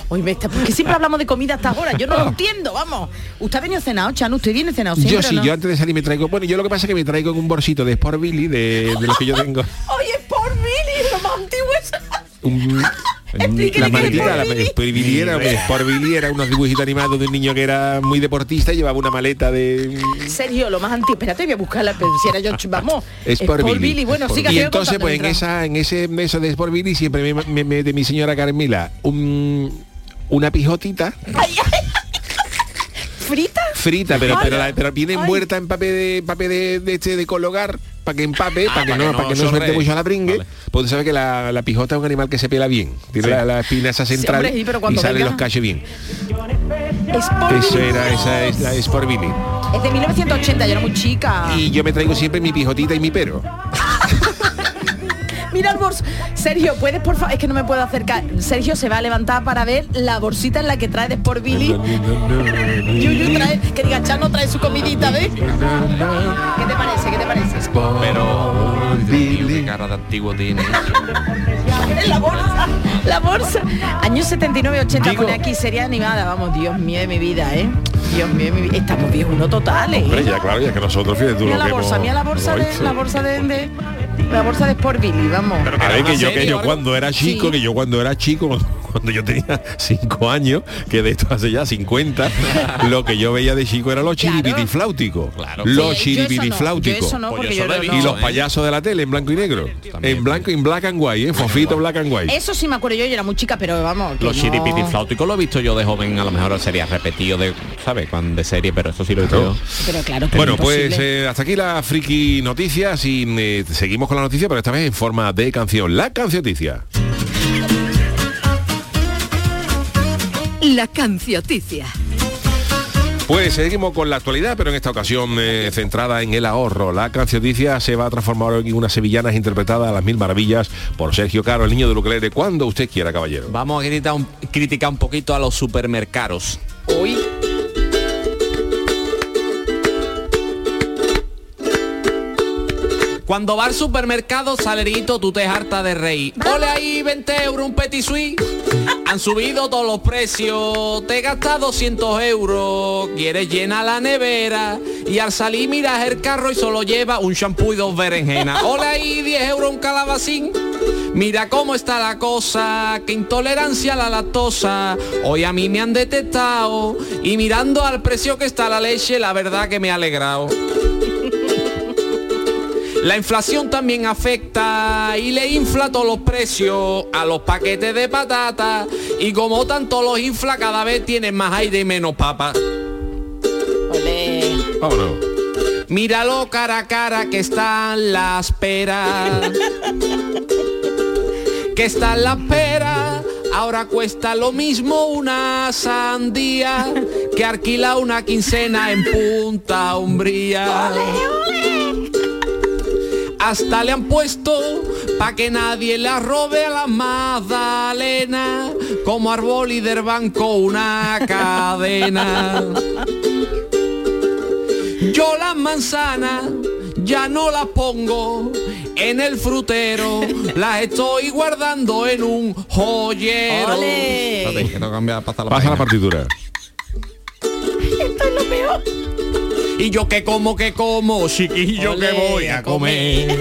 Hoy me está, porque siempre hablamos de comida hasta ahora. Yo no lo entiendo, vamos. ¿Usted ha venido cenado, Chano? ¿Usted viene cenado siempre Yo sí, yo antes de salir me traigo, bueno, yo lo que pasa es que me traigo en un bolsito de Sport Billy, de, de los que yo tengo. Oye, por Billy, lo más antiguo es... Un- la maletita, la Billy era, unos dibujitos animados de un niño que era muy deportista y llevaba una maleta de Sergio, lo más antiguo. Espérate, voy a buscarla, pero si era yo, vamos. Sport Billy. Bueno, siga, y entonces pues en esa en ese eso de Sport Billy siempre me, me mete mi señora Carmila un una pijotita Ay, ay. ¿Frita? frita, pero, pero, la- pero viene ay. envuelta en papel de papel de, de este de colocar para que empape, Ah, para que para no, que para que no suelte mucho a la pringue. Vale. Pues sabe que la, la pijota es un animal que se pela bien. Tiene Sí. la, la espina esa central hombre, sí, pero y cuando salen venga- los cachos bien. Eso era, esa es la Sport Billy. Es de 1980, yo era muy chica. Y yo me traigo siempre mi pijotita y mi pero. Mira el bolso. Sergio, ¿puedes por favor? Es que no me puedo acercar. Sergio se va a levantar para ver la bolsita en la que trae de Sport Billy. Yuyu trae, que diga, Chano trae su comidita, ¿ves? ¿Qué te parece? ¿Qué te parece? Pero tío, qué cara de antiguo tiene. En la bolsa, la bolsa. Años 79-80 Digo- pone aquí serie animada. Vamos, Dios mío de mi vida, ¿eh? Dios mío de mi vida. Estamos viejos uno total, ¿eh? Hombre, ya claro, ya que nosotros fíjate tú Mira lo la que bolsa, hemos- mira la bolsa de la bolsa de, de- la bolsa de Sport Billy, vamos. A ver, que yo, que yo cuando era chico, Sí. que yo cuando era chico, cuando yo tenía cinco años, que de esto hace ya 50, lo que yo veía de chico era los Claro. chiripitifláuticos. Claro. Los Sí, chiripitifláuticos. no, Pues no- Y los ¿eh? payasos de la tele en blanco y negro. También. En blanco, en black and white, ¿eh? Fofito black and white. Eso sí me acuerdo yo, yo era muy chica, pero vamos. Los no- chiripitifláuticos lo he visto yo de joven, a lo mejor sería repetido de, ¿sabes? Cuando de serie, pero eso sí lo he visto Claro. yo. Pero claro, que Bueno, es pues eh, hasta aquí la friki noticias y eh, seguimos con la noticia, pero esta vez en forma de canción. La cancioticia. La cancioticia. Pues seguimos con la actualidad, pero en esta ocasión eh, centrada en el ahorro. La cancioticia se va a transformar en una sevillana interpretada a las mil maravillas por Sergio Caro, el niño de Uclere, cuando usted quiera, caballero. Vamos a criticar un, criticar un poquito a los supermercados. Uy, Cuando va al supermercado, salerito, tú te hartas de reír. Ole ahí, 20 euros un petit suisse. Han subido todos los precios, te gastas 200 euros, quieres llenar la nevera y al salir miras el carro y solo lleva un shampoo y dos berenjenas. Ole ahí, 10 euros un calabacín. Mira cómo está la cosa, qué intolerancia a la lactosa. Hoy a mí me han detectado y mirando al precio que está la leche, la verdad que me ha alegrado. La inflación también afecta y le infla todos los precios a los paquetes de patata y como tanto los infla cada vez tienen más aire y menos papa. ole. Vámonos. Míralo cara a cara que están las peras. que están las peras. Ahora cuesta lo mismo una sandía que alquila una quincena en Punta Umbría. Hasta le han puesto pa' que nadie la robe a la Magdalena como árbol y del banco una cadena. Yo las manzanas ya no las pongo en el frutero, las estoy guardando en un joyero. Ole. Espérate, que tengo que cambiar, pasar la Pasa la partitura. Esto es lo peor. Y yo que como, que como, chiquillo que voy a comer.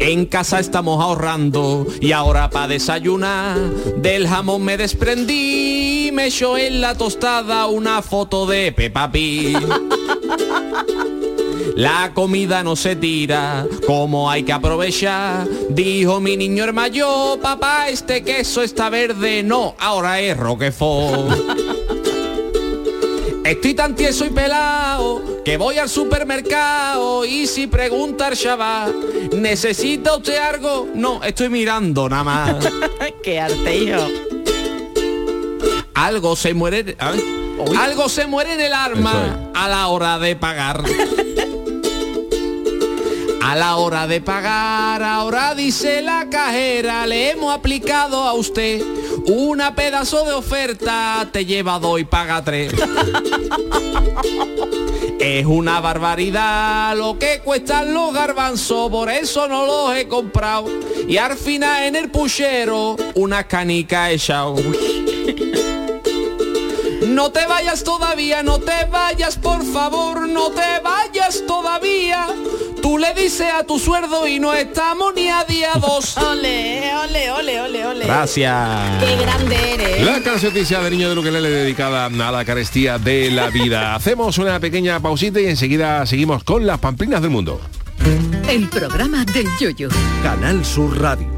En casa estamos ahorrando y ahora para desayunar del jamón me desprendí, me echó en la tostada una foto de Peppa Pig. La comida no se tira, como hay que aprovechar. Dijo mi niño mayor, papá, este queso está verde. No, ahora es Roquefort. Estoy tan tieso y pelado que voy al supermercado y si pregunta el chaval, ¿necesita usted algo? No, estoy mirando nada más. Qué arte, hijo. Algo se muere. ¿ah? Algo se muere en el arma a la hora de pagar. A la hora de pagar, ahora dice la cajera, le hemos aplicado a usted una pedazo de oferta, te lleva dos y paga tres. Es una barbaridad lo que cuestan los garbanzos, por eso no los he comprado. Y al final en el puchero, una canica he echado. No te vayas todavía, no te vayas, por favor, no te vayas todavía. Tú le dices a tu sueldo y no estamos ni a día dos. Ole, ole, ole, ole, ole. Gracias. Qué grande eres. La cancioncilla de Niño de Luquelele dedicada a la carestía de la vida. Hacemos una pequeña pausita y enseguida seguimos con las pamplinas del mundo. El programa del yoyo. Canal Sur Radio.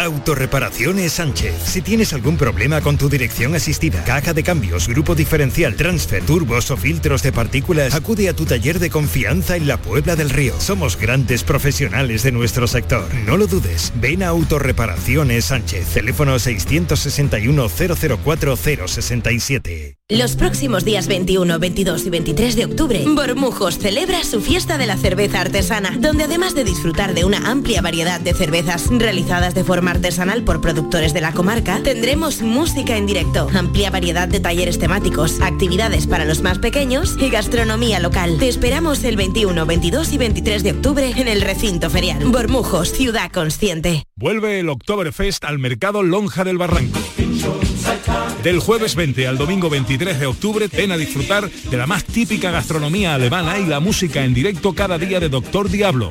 Autorreparaciones Sánchez. Si tienes algún problema con tu dirección asistida, caja de cambios, grupo diferencial, transfer, turbos o filtros de partículas, acude a tu taller de confianza en la Puebla del Río. Somos grandes profesionales de nuestro sector. No lo dudes. Ven a Autorreparaciones Sánchez. Teléfono 661 004 067. Los próximos días 21, 22 y 23 de octubre, Bormujos celebra su fiesta de la cerveza artesana, donde además de disfrutar de una amplia variedad de cervezas realizadas de forma artesanal por productores de la comarca, tendremos música en directo, amplia variedad de talleres temáticos, actividades para los más pequeños y gastronomía local. Te esperamos el 21, 22 y 23 de octubre en el recinto ferial. Bormujos, ciudad consciente. Vuelve el Oktoberfest al mercado Lonja del Barranco. Del jueves 20 al domingo 23 de octubre, ven a disfrutar de la más típica gastronomía alemana y la música en directo cada día de Doctor Diablo.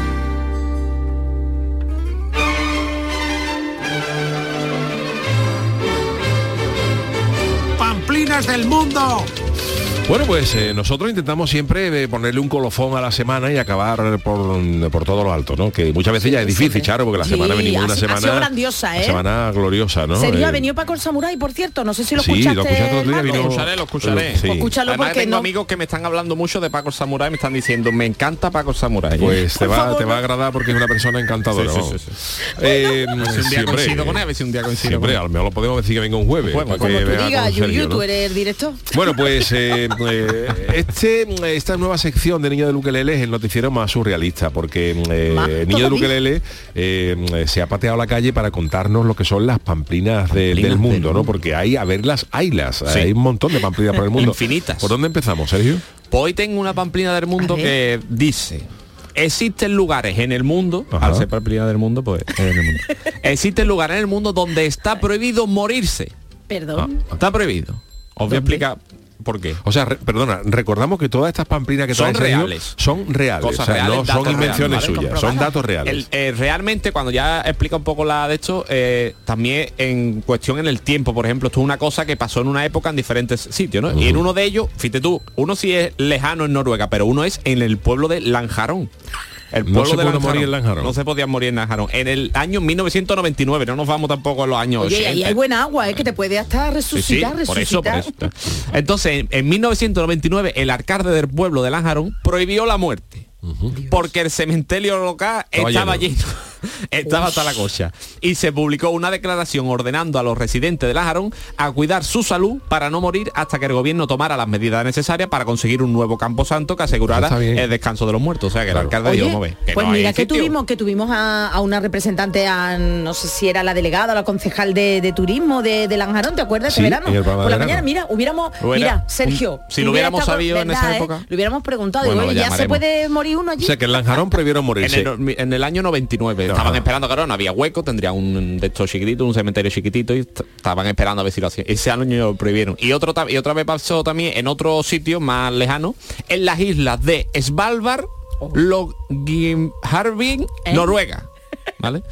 Del mundo. Bueno, pues eh, nosotros intentamos siempre eh, ponerle un colofón a la semana y acabar por, por todo lo alto, ¿no? Que muchas veces ya es difícil, Charo, porque la Sí, semana venimos una ha- ha semana... sido grandiosa, ¿eh? semana gloriosa, ¿no? Serio, Eh, ha venido Paco el Samurai, por cierto, no sé si lo Sí, escuchaste. lo escuchaste otro día, vino- Lo escucharé, lo escucharé. Sí. Escúchalo Además, porque tengo no- amigos que me están hablando mucho de Paco el Samurai, me están diciendo, me encanta Paco el Samurai. Pues te va, te va a agradar porque es una persona encantadora. Sí, sí, vamos. sí, sí. Eh, A ver si un día siempre, coincido con él, a ver si un día coincido Siempre, con él. a lo mejor lo podemos decir que venga un jueves. Bueno, Como tú digas, ¿no? tú eres el director. Bueno, pues eh, este, esta nueva sección de Niño de Ukelele es el noticiero más surrealista, porque eh, Niño de. Ukelele eh, se ha pateado la calle para contarnos lo que son las pamplinas de- del mundo, ¿no? Porque hay, a verlas, haylas, Sí. hay un montón de pamplinas por el mundo. Infinitas. ¿Por dónde empezamos, Sergio? Pues hoy tengo una pamplina del mundo que dice existen lugares en el mundo al ser pamplina del mundo pues en el mundo existen lugares en el mundo donde está prohibido morirse Perdón. está prohibido os voy a explicar por qué O sea, re- perdona, recordamos que todas estas pamplinas que Son reales. son reales, Cosas o sea, reales, no son invenciones suyas, son datos reales. El- eh, realmente cuando ya explica un poco la de esto, eh, también en cuestión en el tiempo, por ejemplo, esto es una cosa que pasó en una época en diferentes sitios, ¿no? Y en uno de ellos, fíjate tú, uno sí es lejano en Noruega, pero uno es en el pueblo de Lanjarón. El No pueblo se de puede morir en Lanjarón. No se podía morir en Lanjarón. En el año 1999, no nos vamos tampoco a los años Oye, 80. ahí hay buena agua, ¿eh? que te puede hasta Sí, sí, resucitar, por eso, por resucitar. eso. Entonces, en, en 1999, el alcalde del pueblo de Lanjarón prohibió la muerte. Porque el cementerio local Estaba estaba, lleno. lleno. estaba hasta la cocha. Y se publicó una declaración ordenando a los residentes de Lanjarón a cuidar su salud para no morir hasta que el gobierno tomara las medidas necesarias para conseguir un nuevo campo santo que asegurara el descanso de los muertos. O sea, que el alcalde Oye, dijo, "Vamos a ver, que pues no mira que sitio". tuvimos que tuvimos a, a una representante, a, no sé si era la delegada o la concejal de, de turismo de, de Lanjarón, ¿te acuerdas? Sí, este verano. en Por de la verano. mañana, mira, hubiéramos, Hubiera mira, Sergio, un- si lo hubiéramos sabido en esa ¿verdad, eh? época. Le hubiéramos preguntado, Bueno, digo, lo ¿ya se puede morir uno allí? O sea, que en Lanjarón prohibieron En morirse. el, en el año 99 estaban esperando, claro, no había hueco, tendría un de estos chiquititos, un cementerio chiquitito y est- estaban esperando a ver si lo hacían. Ese año lo prohibieron. Y otro y otra vez pasó también en otro sitio más lejano, en las islas de Svalbard, Longyearbyen, ¿Eh? Noruega. ¿Vale?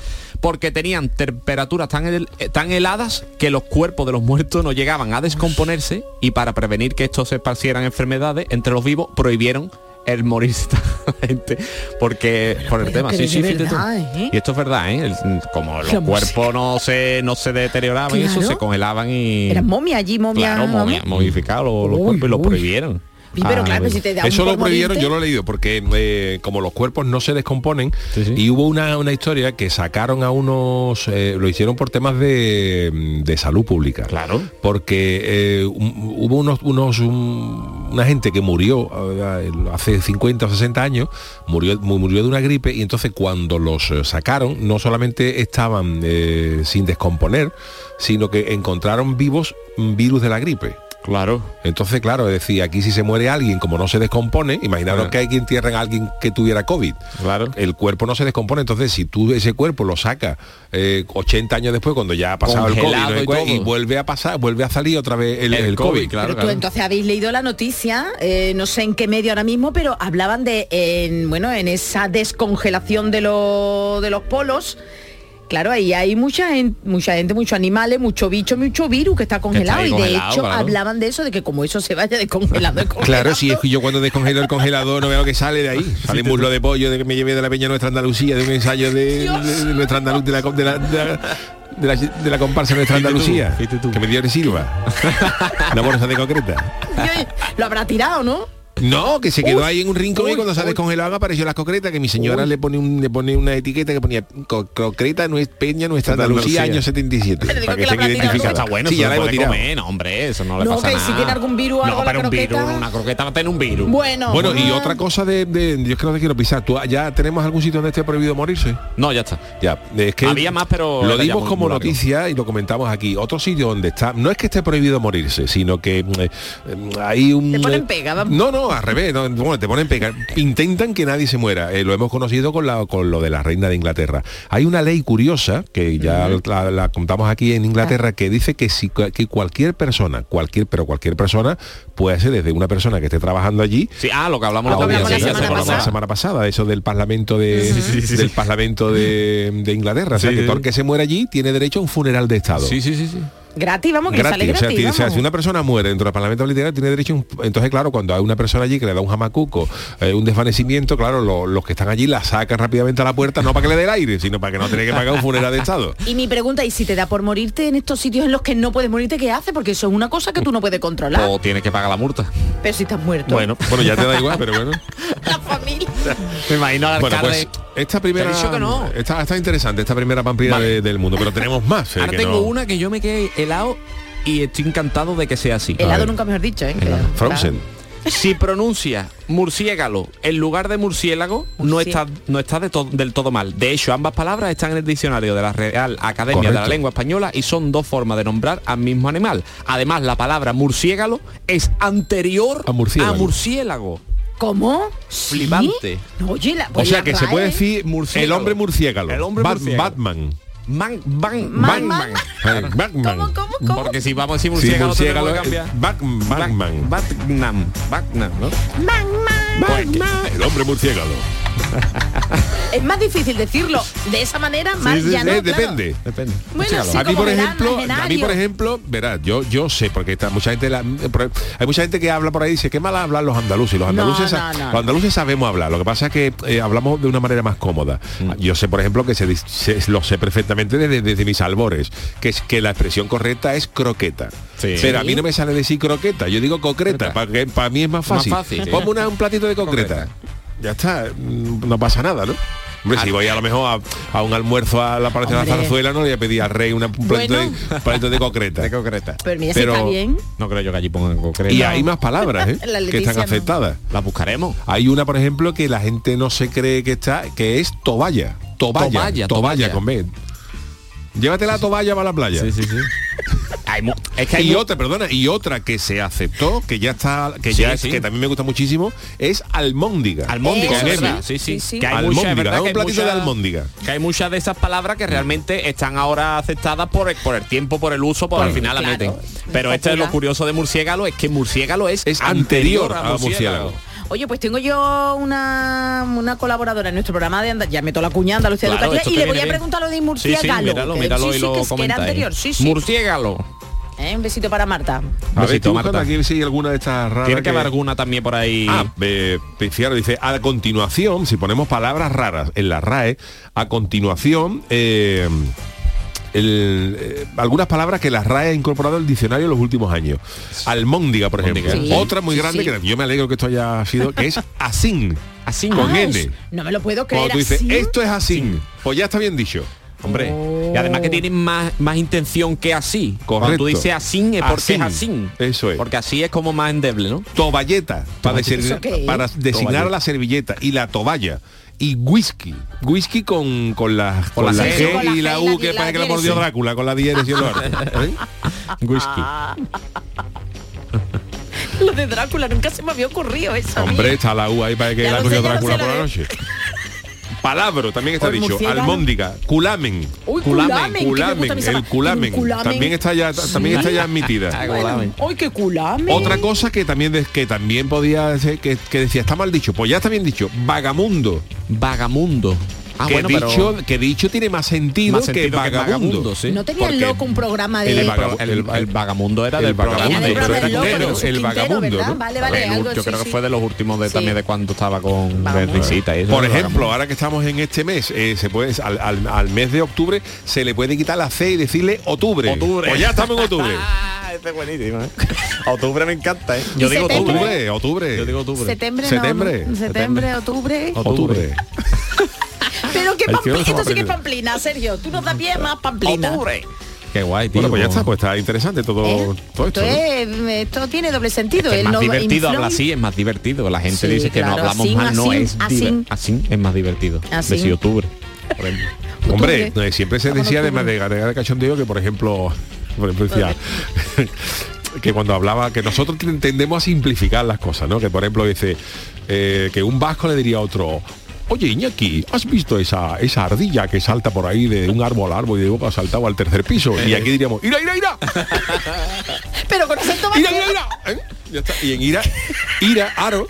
Porque tenían temperaturas tan, hel- tan heladas que los cuerpos de los muertos no llegaban a descomponerse y para prevenir que estos se esparcieran enfermedades entre los vivos prohibieron el morirse la gente porque por el tema sí sí verdad, ¿eh? y esto es verdad ¿eh? El- como los La cuerpos no se no se deterioraban y eso se congelaban y Era momia allí, momia. claro momia- momificados los, los Uy, cuerpos y los prohibieron pero Ah, claro, bueno. si te da un Eso lo prohibieron, yo lo he leído, porque eh, como los cuerpos no se descomponen, y hubo una, una historia que sacaron a unos, eh, lo hicieron por temas de, de salud pública. Claro. Porque eh, un- hubo unos, unos un- una gente que murió hace 50 o 60 años, murió, mu- murió de una gripe, y entonces cuando los sacaron, no solamente estaban eh, sin descomponer, sino que encontraron vivos un virus de la gripe. Claro. Entonces, claro, es decir, aquí si se muere alguien, como no se descompone, imaginaros Claro. que hay que entierren a alguien que tuviera COVID. Claro. El cuerpo no se descompone, entonces si tú ese cuerpo lo sacas eh, 80 años después, cuando ya ha pasado el COVID, no y vuelve a pasar, vuelve a salir otra vez el, el COVID. Pero tú entonces habéis leído la noticia, eh, no sé en qué medio ahora mismo, pero hablaban de, en, bueno, en esa descongelación de, lo- de los polos. Claro, ahí hay mucha gente, mucha gente, muchos animales, mucho bicho, mucho virus que está congelado. y de hecho claro. hablaban de eso, de que como eso se vaya descongelando, Claro, si es que yo cuando descongelo el congelador no veo que sale de ahí. Sale muslo de pollo de que me llevé de la Peña Nuestra Andalucía, de un ensayo de, de- de nuestra Andaluz, de la, de la, de la- de la- de la comparsa Nuestra tú, Andalucía, que me dio de Silva. Una bolsa de concreta. lo habrá tirado, ¿no? No, que se quedó Uy, ahí en un rincón y cuando se ha descongelado apareció las concretas que mi señora le pone un, le pone una etiqueta que ponía co- concreta no es Peña nuestra Andalucía, año 77 Pero digo para que que la identificadas. Está bueno, sí, eso ya se la hemos tirado. comer, no, hombre, eso no le No, pasa que nada. si tiene algún virus o algo No, la pero un virus, una croqueta va a tener un virus. Bueno, Bueno, y ah, otra cosa de, de- yo es que no te quiero pisar, ¿tú ya tenemos algún sitio donde esté prohibido morirse? No, ya está. Ya, es que Había más, pero lo dimos como muy noticia y lo comentamos aquí. Otro sitio donde está, no es que esté prohibido morirse, sino que mm, eh, mm, hay un Te ponen pega, vamos. No, no, al revés, no, bueno, te ponen pega. Intentan que nadie se muera. Eh, lo hemos conocido con la con lo de la reina de Inglaterra. Hay una ley curiosa que ya la, la contamos aquí en Inglaterra que dice que si que cualquier persona, cualquier pero cualquier persona puede ser desde una persona que esté trabajando allí Sí, ah, lo que hablamos Ah, la obviamente, semana ya se hablamos la semana pasada, eso del parlamento de sí, del parlamento de, de Inglaterra. O sea que todo el que se muere allí tiene derecho a un funeral de estado. Sí, sí, sí, sí. Gratis, vamos, que le sale Gratis, o sea, gratis. tiene- o sea, vamos. si una persona muere dentro del Parlamento Literario tiene derecho a un, entonces claro cuando hay una persona allí que le da un jamacuco eh, un desvanecimiento claro lo- los que están allí la sacan rápidamente a la puerta no para que le dé el aire sino para que no tenga que pagar un funeral de estado Y mi pregunta, ¿y si te da por morirte en estos sitios en los que no puedes morirte, qué haces? Porque eso es una cosa que tú no puedes controlar. O tienes que pagar la multa. Pero si estás muerto. Bueno, bueno ya te da igual pero bueno me imagino al bueno alcalde. pues esta primera que no. está, está interesante esta primera pamplina Vale. de- del mundo pero tenemos más eh, Ahora que tengo no- una que yo me quedé helado y estoy encantado de que sea así. Helado nunca mejor dicho, ¿eh? Que- Frozen Si pronuncia murciégalo en lugar de murciélago, no está, no está de to- del todo mal. De hecho, ambas palabras están en el diccionario de la Real Academia de la. Lengua Española y son dos formas de nombrar al mismo animal. Además, la palabra murciégalo es anterior A murciélago. murciélago. ¿Cómo? ¿Sí? No, oye, la, O sea que se puede decir Murciélago. el hombre murciélago. El hombre Bat-. Batman. Man, ban, Man, Batman. Eh, Batman. Porque si vamos a decir Sí, murciélago. Bat- Batman. Batman. Batman, ¿no? El hombre murciélago. Es más difícil decirlo de esa manera, más Sí, sí, ya sí, no, claro. depende. Depende. Bueno, a mí por ejemplo, a mí por ejemplo, verás, yo yo sé porque está mucha gente la- hay mucha gente que habla por ahí y dice qué mal hablan los andaluces. Los andaluces, no, no. los andaluces sabemos hablar. Lo que pasa es que eh, hablamos de una manera más cómoda. Mm. Yo sé, por ejemplo, que se, se- lo sé perfectamente desde, desde mis albores, que es que la expresión correcta es croqueta. Sí. Pero a mí no me sale decir croqueta, yo digo concreta, para que para mí es más Más fácil. fácil, sí. Ponme una- un platito de concreta. Ya está, mm, no pasa nada, ¿no? Hombre, si voy a lo mejor a, a un almuerzo a la Palacio de la. Zarzuela, no le voy a pedir al rey una, un platito, Bueno. de, un platito de concreta. De concreta. Pero mira, Pero- si está bien. No creo yo que allí pongan concreto. Y hay más palabras ¿eh? Que están no. aceptadas. Las buscaremos. Hay una, por ejemplo, que la gente no se cree que está, que es toballa. Toballa. Toballa, Toballa, toballa. con B. Llévate la toballa para la playa. Sí, sí, sí. Hay es que hay y otra, perdona, y otra que se aceptó, que ya está, que Sí, ya es, sí. que también me gusta muchísimo, es almóndiga. Almóndiga, es sí. verdad. Sí, sí. Sí, sí. Que hay Almóndiga, un que hay de muchas- almóndiga. Que hay muchas de esas palabras que realmente están ahora aceptadas por el, por el tiempo, por el uso, por al final la meten. Pero esto es lo curioso de murciélago, es que murciélago es, Es anterior a murciélago. Oye, pues tengo yo una, una colaboradora en nuestro programa de Andalucía, ya meto la cuña Andalucía Claro, Educativa y le voy a preguntar lo de Sí, sí, míralo, míralo sí, y sí, lo que es que era comentáis. anterior, sí, sí. Murciégalo. Eh, Un besito para Marta. A ver, Marta. aquí si hay alguna de estas raras. Tiene que haber alguna también por ahí. Ah, eh, dice, a continuación, si ponemos palabras raras en la RAE, a continuación, eh, el, eh, algunas palabras que la RAE ha incorporado al diccionario en los últimos años. Almóndiga, por ejemplo. Sí, Otra muy grande, sí. que yo me alegro que esto haya sido, que es asín. Así Con Ah, N. es- no me lo puedo creer Cuando tú dices, así. esto es asín, pues ya está bien dicho. Hombre, y además que tienen más, más intención que así. Cuando Correcto. tú dices así es porque es Asín. así. Eso es. Porque así es como más endeble, ¿no? Toballeta, para, ¿Eso designar- es? para designar la servilleta y la toballa. Y whisky. Whisky con, con la, con la la G, G con la y la U que parece que la mordió. Drácula con la diéresis y el orden. ¿Eh? Whisky. Lo de Drácula nunca se me había ocurrido eso. Hombre, está la U ahí para que Ya la cogió Drácula por la noche. Palabro, también está dicho. murciélago. Almóndiga, culamen. Uy, Culamen, culamen, el culamen. culamen. También está ya, también está ya admitida. Otra cosa que también de- que también podía ser que, que decía está mal dicho, pues ya está bien dicho, vagamundo. Vagamundo. Ah, que, bueno, dicho, pero... que dicho tiene más sentido, Más sentido que vagabundo. sí. ¿No tenía porque loco un programa de... el El, vaga- el- el- el vagamundo era el del programa vagabundo, Era del pero programa de el vagabundo, ¿verdad? ¿no? Vale, vale, El- algo yo sí, creo que fue de los últimos de, Sí. también de cuando estaba con risita Por el ejemplo, ahora que estamos en este mes, eh, se puede al, al- al mes de octubre se le puede quitar la C y decirle octubre. Octubre. Pues ya estamos en octubre. Ah, este es buenísimo, ¿eh? Octubre me encanta, ¿eh? ¿Y Yo digo septiembre? octubre. octubre, octubre. Yo digo octubre. Septiembre, no, Septiembre. Septiembre, octubre. octubre. Pero qué pamplina, esto sí que es pamplina, Sergio. Tú nos das pie más pamplina. Octubre. Qué guay, tío. Bueno, pues ya está, pues está interesante todo, ¿Eh? todo esto. Esto, ¿no? es- esto tiene doble sentido. Es más no divertido hablar así, es más divertido. La gente Sí, dice que no hablamos así, mal, no así, es así. así es más divertido. Así. Decir octubre, por ejemplo. Hombre, octubre. siempre se decía, además de agregar de cachondeo, que por ejemplo, por ejemplo decía que cuando hablaba, que nosotros tendemos a simplificar las cosas, ¿no? Que por ejemplo dice eh, que un vasco le diría a otro, oye Iñaki, ¿has visto esa, esa ardilla que salta por ahí de un árbol a árbol y de boca ha saltado al tercer piso? Y aquí diríamos, ¡ira, ira, ira! Pero con acento ¡Ira, ira, ira! ¿Eh? Ya está. Y en ira, ira, aro,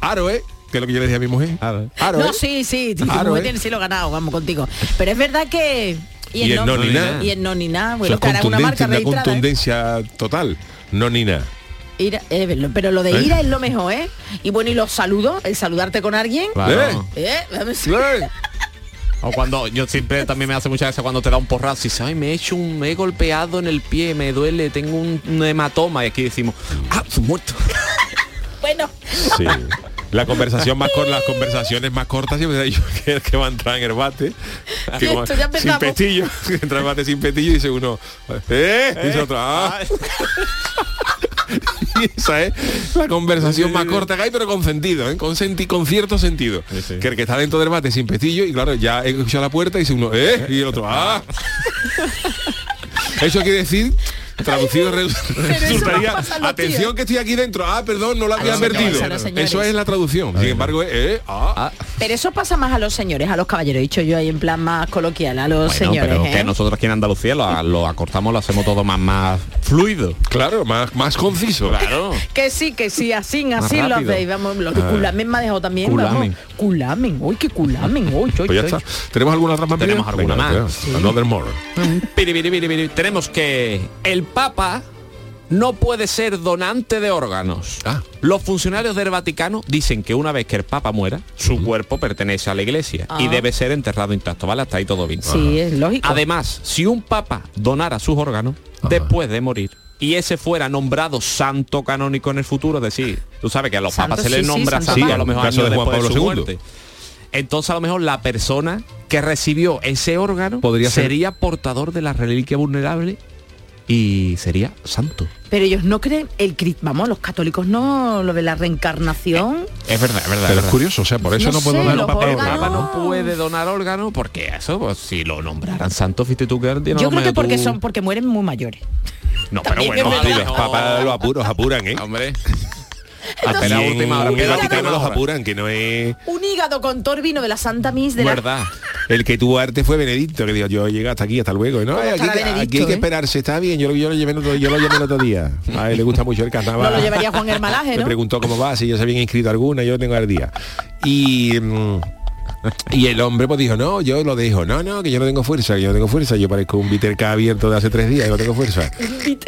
aro, ¿eh? Que es lo que yo le decía a mi mujer. Aro, No, ¿eh? sí, sí, mujer ¿eh? sí lo ganado, vamos contigo. Pero es verdad que... Y el no ni nada. Y el no ni nada. Bueno, ahora es una marca contundencia, una registrada. ¿eh? contundencia total. No ni nada. Ira- eh, pero lo de ¿Eh? ira es lo mejor, ¿eh? Y bueno, y los saludos, el saludarte con alguien. Claro. ¿Eh? Vamos- O cuando yo siempre también me hace mucha gracia cuando te da un porrazo y dices, ay, me he hecho un, me he golpeado en el pie, me duele, tengo un, un hematoma y aquí decimos, ah, su muerto. Bueno, Sí. La conversación más corta, las conversaciones más cortas siempre dicho que, que va a entrar en el bate. Que como- Esto ya sin petillo. Entra el bate sin petillo y dice uno, ¿eh? Dice otro, ah. Esa es la conversación más corta que hay, pero con sentido, ¿eh? con, senti con cierto sentido. Que el que está dentro del bate sin pestillo y claro, ya he escuchado la puerta y dice uno, ¿eh? Y el otro, ¡ah! Eso quiere decir traducido re- resultaría los atención que estoy aquí dentro ah perdón no lo había los advertido los eso es la traducción sin embargo es eh, ah. Pero eso pasa más a los señores, a los caballeros, dicho yo ahí en plan más coloquial, a los Bueno, señores. pero ¿eh? que nosotros aquí en Andalucía lo, lo acortamos, lo hacemos todo más, más fluido. Claro, más, más conciso. Claro. Que sí, que sí, así, así lo hacéis. Vamos, lo de Ah. culamen me ha dejado también. Culamen. Vamos. Culamen, uy, que culamen, uy, pues ya está tenemos alguna otra más Tenemos alguna venga, más. another more piri. Tenemos que el Papa no puede ser donante de órganos. Ah. Los funcionarios del Vaticano dicen que una vez que el Papa muera, su cuerpo pertenece a la Iglesia y Ah. debe ser enterrado intacto, ¿vale? Hasta ahí todo bien. Sí, es lógico. Además, si un Papa donara sus órganos después de morir y ese fuera nombrado santo canónico en el futuro, es decir, tú sabes que a los Santo, papas se sí, les sí, nombra santo santo Sí, a lo en mejor caso años de Juan después de su II. muerte. Entonces a lo mejor la persona que recibió ese órgano Podría ser- sería portador de la reliquia vulnerable y sería santo. Pero ellos no creen el vamos, los católicos no, lo de la reencarnación. Es verdad, es verdad. pero es curioso o sea por eso No no, puedo sé, papel El Papa no puede donar órganos porque eso, pues si lo nombraran santo, fíjate tú que tiene Yo lo creo que porque tú- son, porque mueren muy mayores. No, pero bueno, lo los papas los apuros apuran eh Hombre. Hasta la última hora. la Vaticano última los apuran que no es Un hígado con torbino de la Santa Mis de la... Verdad. el que tuvo arte fue Benedicto que digo yo llegué hasta aquí hasta luego no ¿Cómo ay, aquí, hay que eh? esperarse está bien yo, lo- yo lo llevé el otro, yo lo llevé el otro día a él le gusta mucho el carnaval No lo llevaría Juan Hermalaje, me ¿no? preguntó cómo va si ya se habían inscrito alguna yo lo tengo al día y mm, y el hombre pues dijo, no, yo lo dijo, no, no, que yo no tengo fuerza, que yo no tengo fuerza, yo parezco un K abierto de hace tres días, yo no tengo fuerza.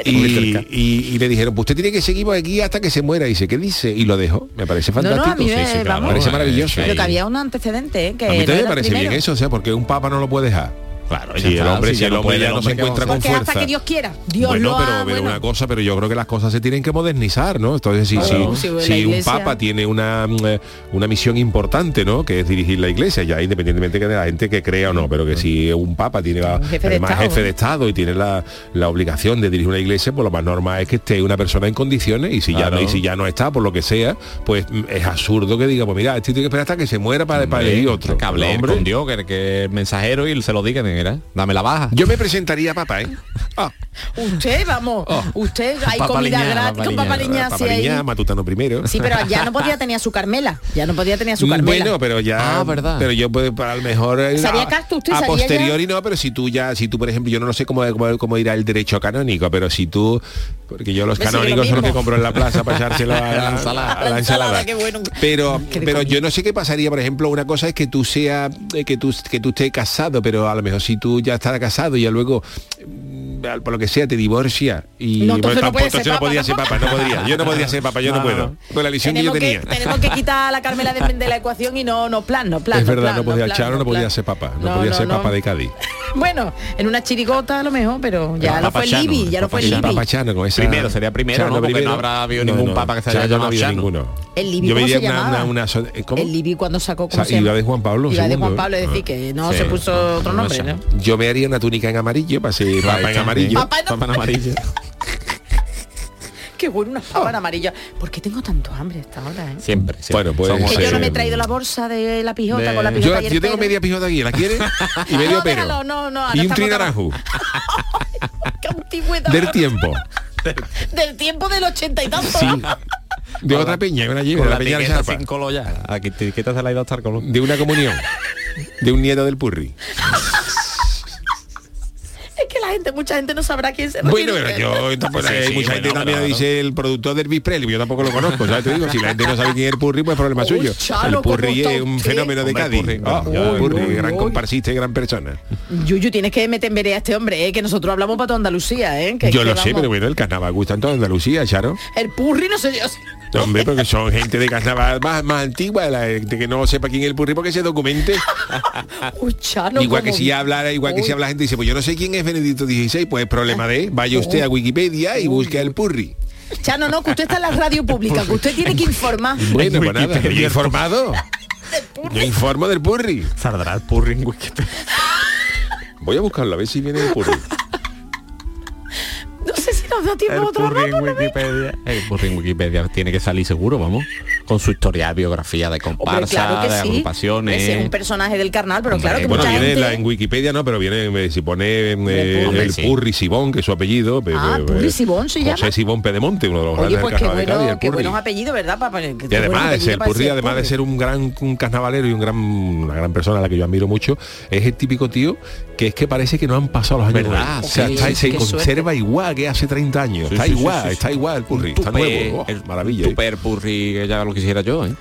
Y, y- y le dijeron, pues usted tiene que seguir por aquí hasta que se muera. Y dice, ¿qué dice? Y lo dejó. Me parece No, no, fantástico. a mí me- parece maravilloso. Pero que había un antecedente, ¿eh? que a mí no también era me parece bien eso, o sea, porque un papa no lo puede dejar. Claro, si el hombre, si el hombre puede, ya no se hombre, ¿qué encuentra con fuerza. hasta que Dios quiera. Dios bueno, lo pero, ha- pero bueno. una cosa, pero yo creo que las cosas se tienen que modernizar, ¿no? Entonces, si, Claro, si, un papa tiene una, mm, eh, una misión importante, ¿no? Que es dirigir la iglesia, ya independientemente que de la gente que crea o no, pero que si un papa tiene la- jefe de además Estado, jefe de Estado y tiene la, la obligación de dirigir una iglesia, pues lo más normal es que esté una persona en condiciones y si ya Claro. no, y si ya no está, por lo que sea, pues mm, es absurdo que diga, pues mira, este tiene que esperar hasta que se muera para, para elegir otro. Que hable Hombre. con Dios, que, que el mensajero y se lo diga, mira, dame la baja. Yo me presentaría a papa, ¿eh? Ah, Usted, vamos, usted, hay Papa comida gratis con papaliña, sí. Liñá, matutano primero. Sí, pero ya no podía tener su Carmela. Ya no podía tener su Carmela. Bueno, pero ya, Ah, verdad. pero yo pues para lo mejor eh, ¿Sería a, casto usted? a ¿Sería posteriori no, pero si tú ya, si tú por ejemplo, yo no sé cómo, cómo, cómo irá el derecho canónico, pero si tú, porque yo los lo canónicos son los que compro en la plaza para echárselo a la, La ensalada. a la ensalada. qué bueno. Pero, Qué pero yo no sé qué pasaría, por ejemplo, una cosa es que tú sea, eh, que tú, que tú estés casado, pero a lo mejor si tú ya estás casado y ya luego por lo que sea te divorcia y No, entonces no tampoco- ser entonces no papa, podía ser papa, no podría. Yo no podría ser papa, yo no, No, no, puedo. no. Pues la visión que yo tenía. que, tenemos que quitar a la Carmela de, de la ecuación y no, no plan, no plan. es verdad, plan, no podía plan, Charo, no podía ser papa, no, No, podía no, ser no. papa de Cádiz. Bueno, en una chirigota a lo mejor, pero ya Papa fue Chano, Libby, ya lo Papa fue. Libby. Papa Chano con esa... Primero, sería primero, ¿no? Porque no habrá habido ningún papa que se haya no llamado ninguno. El Libby, Yo ¿cómo veía se una, ¿cómo? El Libby cuando sacó sea, iba de Juan Pablo Iba de Juan Pablo, es ¿eh? decir, que no Sí. se puso otro No nombre. ¿no? Yo me haría una túnica en amarillo para ser papa en está. Amarillo. Papá, en amarillo. Qué bueno, unas papas amarillas. ¿Por qué tengo tanto hambre hasta ahora, eh? Siempre, siempre. Bueno, pues, Somos Que yo no me he eh, traído la bolsa de la pijota de- con la Yo, pijota y el yo tengo media pijota aquí, ¿la quieres? Y medio No, pero. déjalo, no, no, y un trinaranjo ¡Qué antigüedad! del tiempo. Del tiempo del ochenta y tanto. Sí. De otra peña, una lleva, Con de la la peña de sin color ya. Aquí te etiqueta se la ido hasta el color. De una comunión. De un nieto del purri. Es que la gente, mucha gente no sabrá quién se Bueno, refiere pero usted. yo tampoco Sí, hay sí, mucha gente bueno, también pero- dice el productor del Elvis Presley, yo tampoco lo conozco, ¿sabes? Te digo, si la gente no sabe quién es el Purri, pues problema Uy, suyo. El Purri ¿cómo está es un fenómeno de Hombre, Cádiz. Purri, Ah, Purri, gran comparsista y gran persona. Yuyu, tienes que meter en vereda a este hombre, ¿eh? que nosotros hablamos para toda Andalucía, ¿eh? Que- yo que lo sé, pero bueno, el carnaval gusta en toda Andalucía, Charo. El purri no sé yo. Hombre, porque son gente de carnaval más, más antigua, la gente que no sepa quién es el Purri porque se documente. Igual que si hablara, igual que si habla gente dice, pues yo no sé quién es Benedicto XVI, pues es problema de, vaya usted a Wikipedia y busque al Purri. Chano, no, que usted está en la radio pública, que usted tiene que informar. Bueno, pues nada, yo he informado. Yo informo del Purri. Saldrá el purri en Wikipedia. Voy a buscarlo a ver si viene el Purri. No nos da tiempo El otro rato, ¿no? Wikipedia. El Purri en Wikipedia tiene que salir seguro, vamos. Con su historia, biografía de Hombre, comparsa, claro que de sí. agrupaciones. Ese es un personaje del carnal, pero claro que bueno, mucha viene gente... la- en Wikipedia no, pero viene, eh, si pone eh, el Sí. Purri Sibón, que es su apellido. pe- Ah, pe- Purri Sibón se llama. José Sibón Pedemonte, uno de los Oye, grandes pues del carnaval de Cádiz, bueno, el qué buenos apellidos, ¿verdad? Que- Y además, el Purri, además de Purri. ser un gran un carnavalero y un gran, una gran persona a la que yo admiro mucho, es el típico tío que es que parece que no han pasado los años. ¿Verdad? O sea, Sí, está- sí, se conserva igual que hace 30 años. Sí, está sí, igual, sí, sí. está igual el Purri, está nuevo. Oh, el maravilla. ¿eh? Super Purri, que ya lo quisiera yo, ¿eh?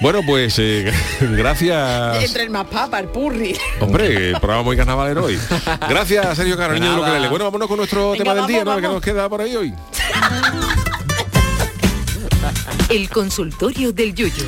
Bueno, pues eh, gracias. Entre el más papa, el Purri. Hombre, el programa muy carnavalero hoy. Gracias, Sergio Caro, De. Ukelele. Bueno, vámonos con nuestro Venga, tema del vamos, día, ¿no? Que nos queda por ahí hoy. El consultorio del Yuyo.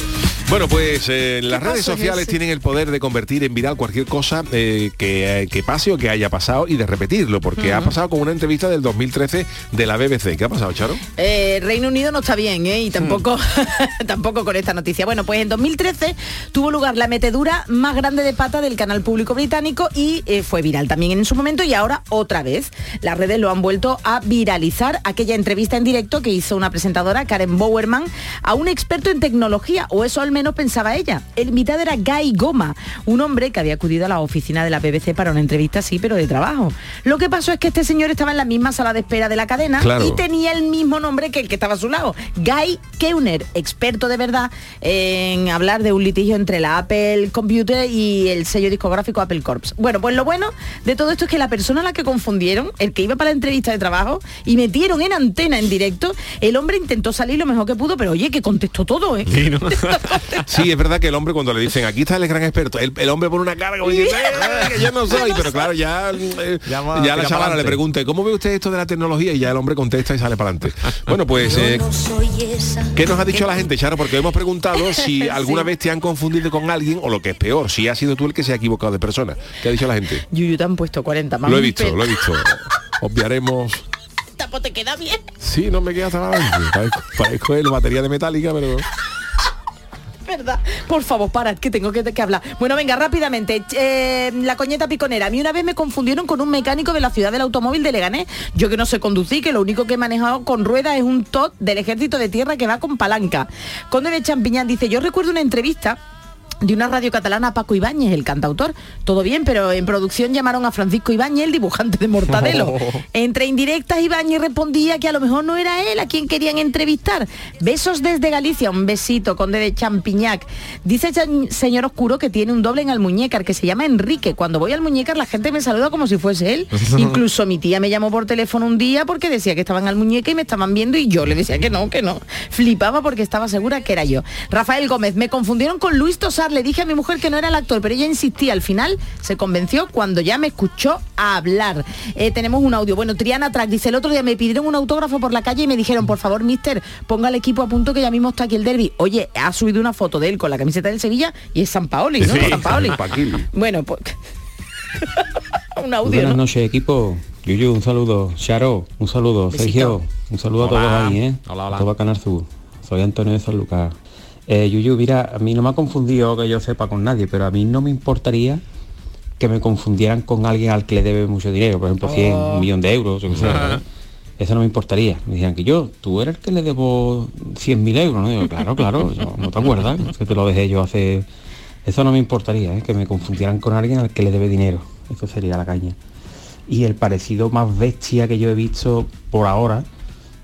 Bueno, pues eh, las redes sociales ese? tienen el poder de convertir en viral cualquier cosa eh, que, eh, que pase o que haya pasado y de repetirlo, porque ha pasado con una entrevista del 2013 de la BBC. ¿Qué ha pasado, Charo? Eh, Reino Unido no está bien, ¿eh? Y tampoco, tampoco con esta noticia. Bueno, pues en 2013 tuvo lugar la metedura más grande de pata del canal público británico y fue viral también en su momento y ahora otra vez. Las redes lo han vuelto a viralizar aquella entrevista en directo que hizo una presentadora, Karen Bowerman, a un experto en tecnología, o eso al menos pensaba ella. El invitado era Guy Goma, un hombre que había acudido a la oficina de la BBC para una entrevista así, pero de trabajo. Lo que pasó es que este señor estaba en la misma sala de espera de la cadena Claro. y tenía el mismo nombre que el que estaba a su lado, Guy Keuner, experto de verdad en hablar de un litigio entre la Apple Computer y el sello discográfico Apple Corps. Bueno, pues lo bueno de todo esto es que la persona a la que confundieron, el que iba para la entrevista de trabajo y metieron en antena en directo, el hombre intentó salir lo mejor que pudo, pero oye, que contestó todo, ¿eh? Sí, es verdad que el hombre cuando le dicen aquí está el gran experto, el, el hombre pone una cara como diciendo, "Eh, que yo no soy, pero claro, ya, eh, Ya va, ya tira la chavala le pregunta, ¿cómo ve usted esto de la tecnología? Y ya el hombre contesta y sale para adelante. Bueno, pues, eh, ¿qué nos ha dicho la gente, Charo? Porque hemos preguntado si alguna vez te han confundido con alguien o lo que es peor, si ha sido tú el que se ha equivocado de persona. ¿Qué ha dicho la gente? Yuyu te han puesto 40 más. Lo he visto, lo he visto. Obviaremos. Tapo, te queda bien. Sí, no me queda adelante. Parezco, parezco el batería de metálica, pero. ¿Verdad? Por favor, para, que tengo que, que hablar. Bueno, venga, rápidamente. Eh, la coñeta piconera. A mí una vez me confundieron con un mecánico de la ciudad del automóvil de Leganés. Yo que no sé conducir, que lo único que he manejado con ruedas es un TOT del ejército de tierra que va con palanca. Conde de Champiñán dice, yo recuerdo una entrevista de una radio catalana Paco Ibáñez, el cantautor. Todo bien, pero en producción llamaron a Francisco Ibáñez, el dibujante de Mortadelo. Entre indirectas, Ibáñez respondía que a lo mejor no era él a quien querían entrevistar. Besos desde Galicia, un besito, conde de Champiñac. Dice el señor Oscuro que tiene un doble en Almuñécar, que se llama Enrique. Cuando voy al Almuñécar la gente me saluda como si fuese él. Incluso mi tía me llamó por teléfono un día porque decía que estaban al muñeca y me estaban viendo y yo le decía que no, que no. Flipaba porque estaba segura que era yo. Rafael Gómez, me confundieron con Luis Tosar, le dije a mi mujer que no era el actor, pero ella insistía, al final se convenció cuando ya me escuchó hablar. Eh, tenemos un audio. Bueno, Triana Track dice, el otro día me pidieron un autógrafo por la calle y me dijeron, por favor, mister, ponga el equipo a punto que ya mismo está aquí el derby. Oye, ha subido una foto de él con la camiseta del Sevilla y es San Paoli, ¿no? Sí, San Paoli. Bueno, pues... un audio, Buenas ¿no? noches equipo. Yuyu, un saludo. Charo, un saludo. Besito. Sergio, un saludo a todos ahí, ¿eh? Hola, hola. A todo Canal Sur. Soy Antonio de San Lucas. Eh, Yuyu, mira, a mí no me ha confundido que yo sepa con nadie, pero a mí no me importaría que me confundieran con alguien al que le debe mucho dinero, por ejemplo 100, Oh. un millón de euros, sé. ¿eh? Eso no me importaría. Me dijeran que yo, tú eres el que le debo 100.000 euros, ¿no? Claro, claro, yo- no te acuerdas, que te lo dejé yo hace... Eso no me importaría, ¿eh? que me confundieran con alguien al que le debe dinero. Eso sería la caña. Y el parecido más bestia que yo he visto por ahora,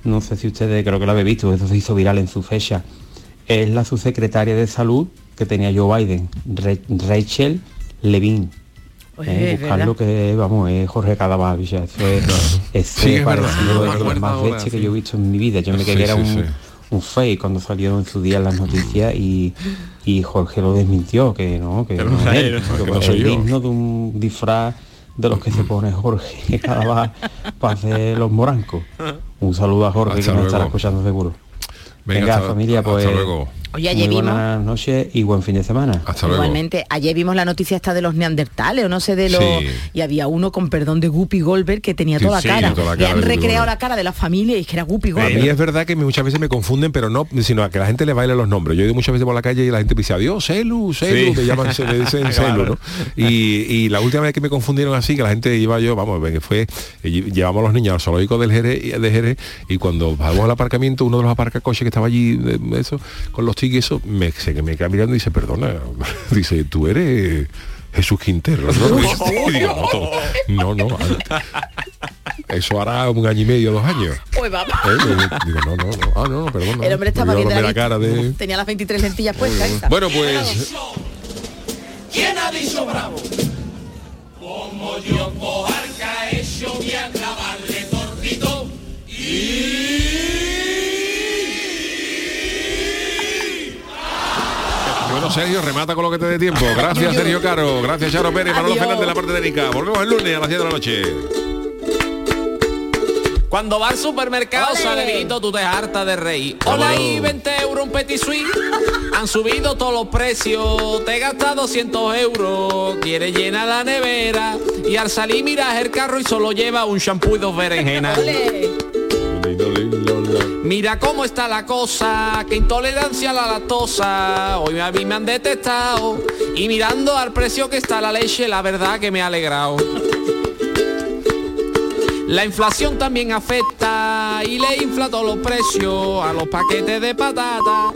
no sé si ustedes creo que lo habéis visto, eso se hizo viral en su fecha, es la subsecretaria de salud que tenía Joe Biden, Re- Rachel Levine. Oye, Eh, es buscarlo que vamos es Jorge Cadaval ya, eso es, eso Sí, es verdad, de lo acuerdo más bestia que yo he visto en mi vida. Yo me Sí, creí que era un, sí. un fake cuando salió en su día las noticias y, y Jorge lo desmintió que no que, no es él, que no soy el yo. digno de un disfraz de los que se pone Jorge Cadaval para hacer los morancos. Un saludo a Jorge Hasta que me estará escuchando seguro Venga, Venga, hasta- familia, hasta pues luego. Oye, ayer Muy vimos- noches y buen fin de semana. Hasta Igualmente, ayer vimos la noticia esta de los neandertales o no sé de los... Sí. Y había uno con perdón de Guppy Goldberg que tenía Sí, toda la sí, cara. toda la Le cara han recreado la cara de la familia y es que era Guppy Y Goldberg. es verdad que muchas veces me confunden, pero no, sino a que la gente le baila los nombres. Yo he ido muchas veces por la calle y la gente me dice, adiós, Celu, Celu, Sí. me llaman, se le dicen Claro. Celu, ¿no? Y, y la última vez que me confundieron así, que la gente iba yo, vamos, que fue, eh, llevamos a los niños al zoológico del Jerez, de Jerez y cuando vamos al aparcamiento, uno de los aparcacoches que estaba allí, de- eso, con los tickets, eso, me, se que me queda mirando y dice, perdona, dice, tú eres Jesús Quintero, ¿no? Y digo, no, todo- no, no, antes. eso hará un año y medio, dos años. Pues vamos. Eh, Digo, no, no, no, ah, no, perdón. El hombre estaba bien me la, la cara de... Tenía las 23 lentillas puestas. esa. Bueno, pues ¿Quién ha dicho bravo? Como yo cojarca hecho voy a clavarle tortito Bueno, Sergio, remata con lo que te dé tiempo. Gracias, Sergio Caro. Gracias, Charo Pérez, Manolo. Fernández, la parte técnica. Volvemos el lunes a las 10 de la noche. Cuando va al supermercado, salerito, tú te hartas de reír. Hola ahí, 20 euros un petit suisse. Han subido todos los precios, te gastas 200 euros. Quieres llenar la nevera y al salir miras el carro y solo lleva un shampoo y dos berenjenas. Mira cómo está la cosa, que intolerancia a la lactosa. Hoy a mí me han detestado. Y mirando al precio que está la leche, la verdad que me ha alegrado. La inflación también afecta y le infla todos los precios a los paquetes de patata.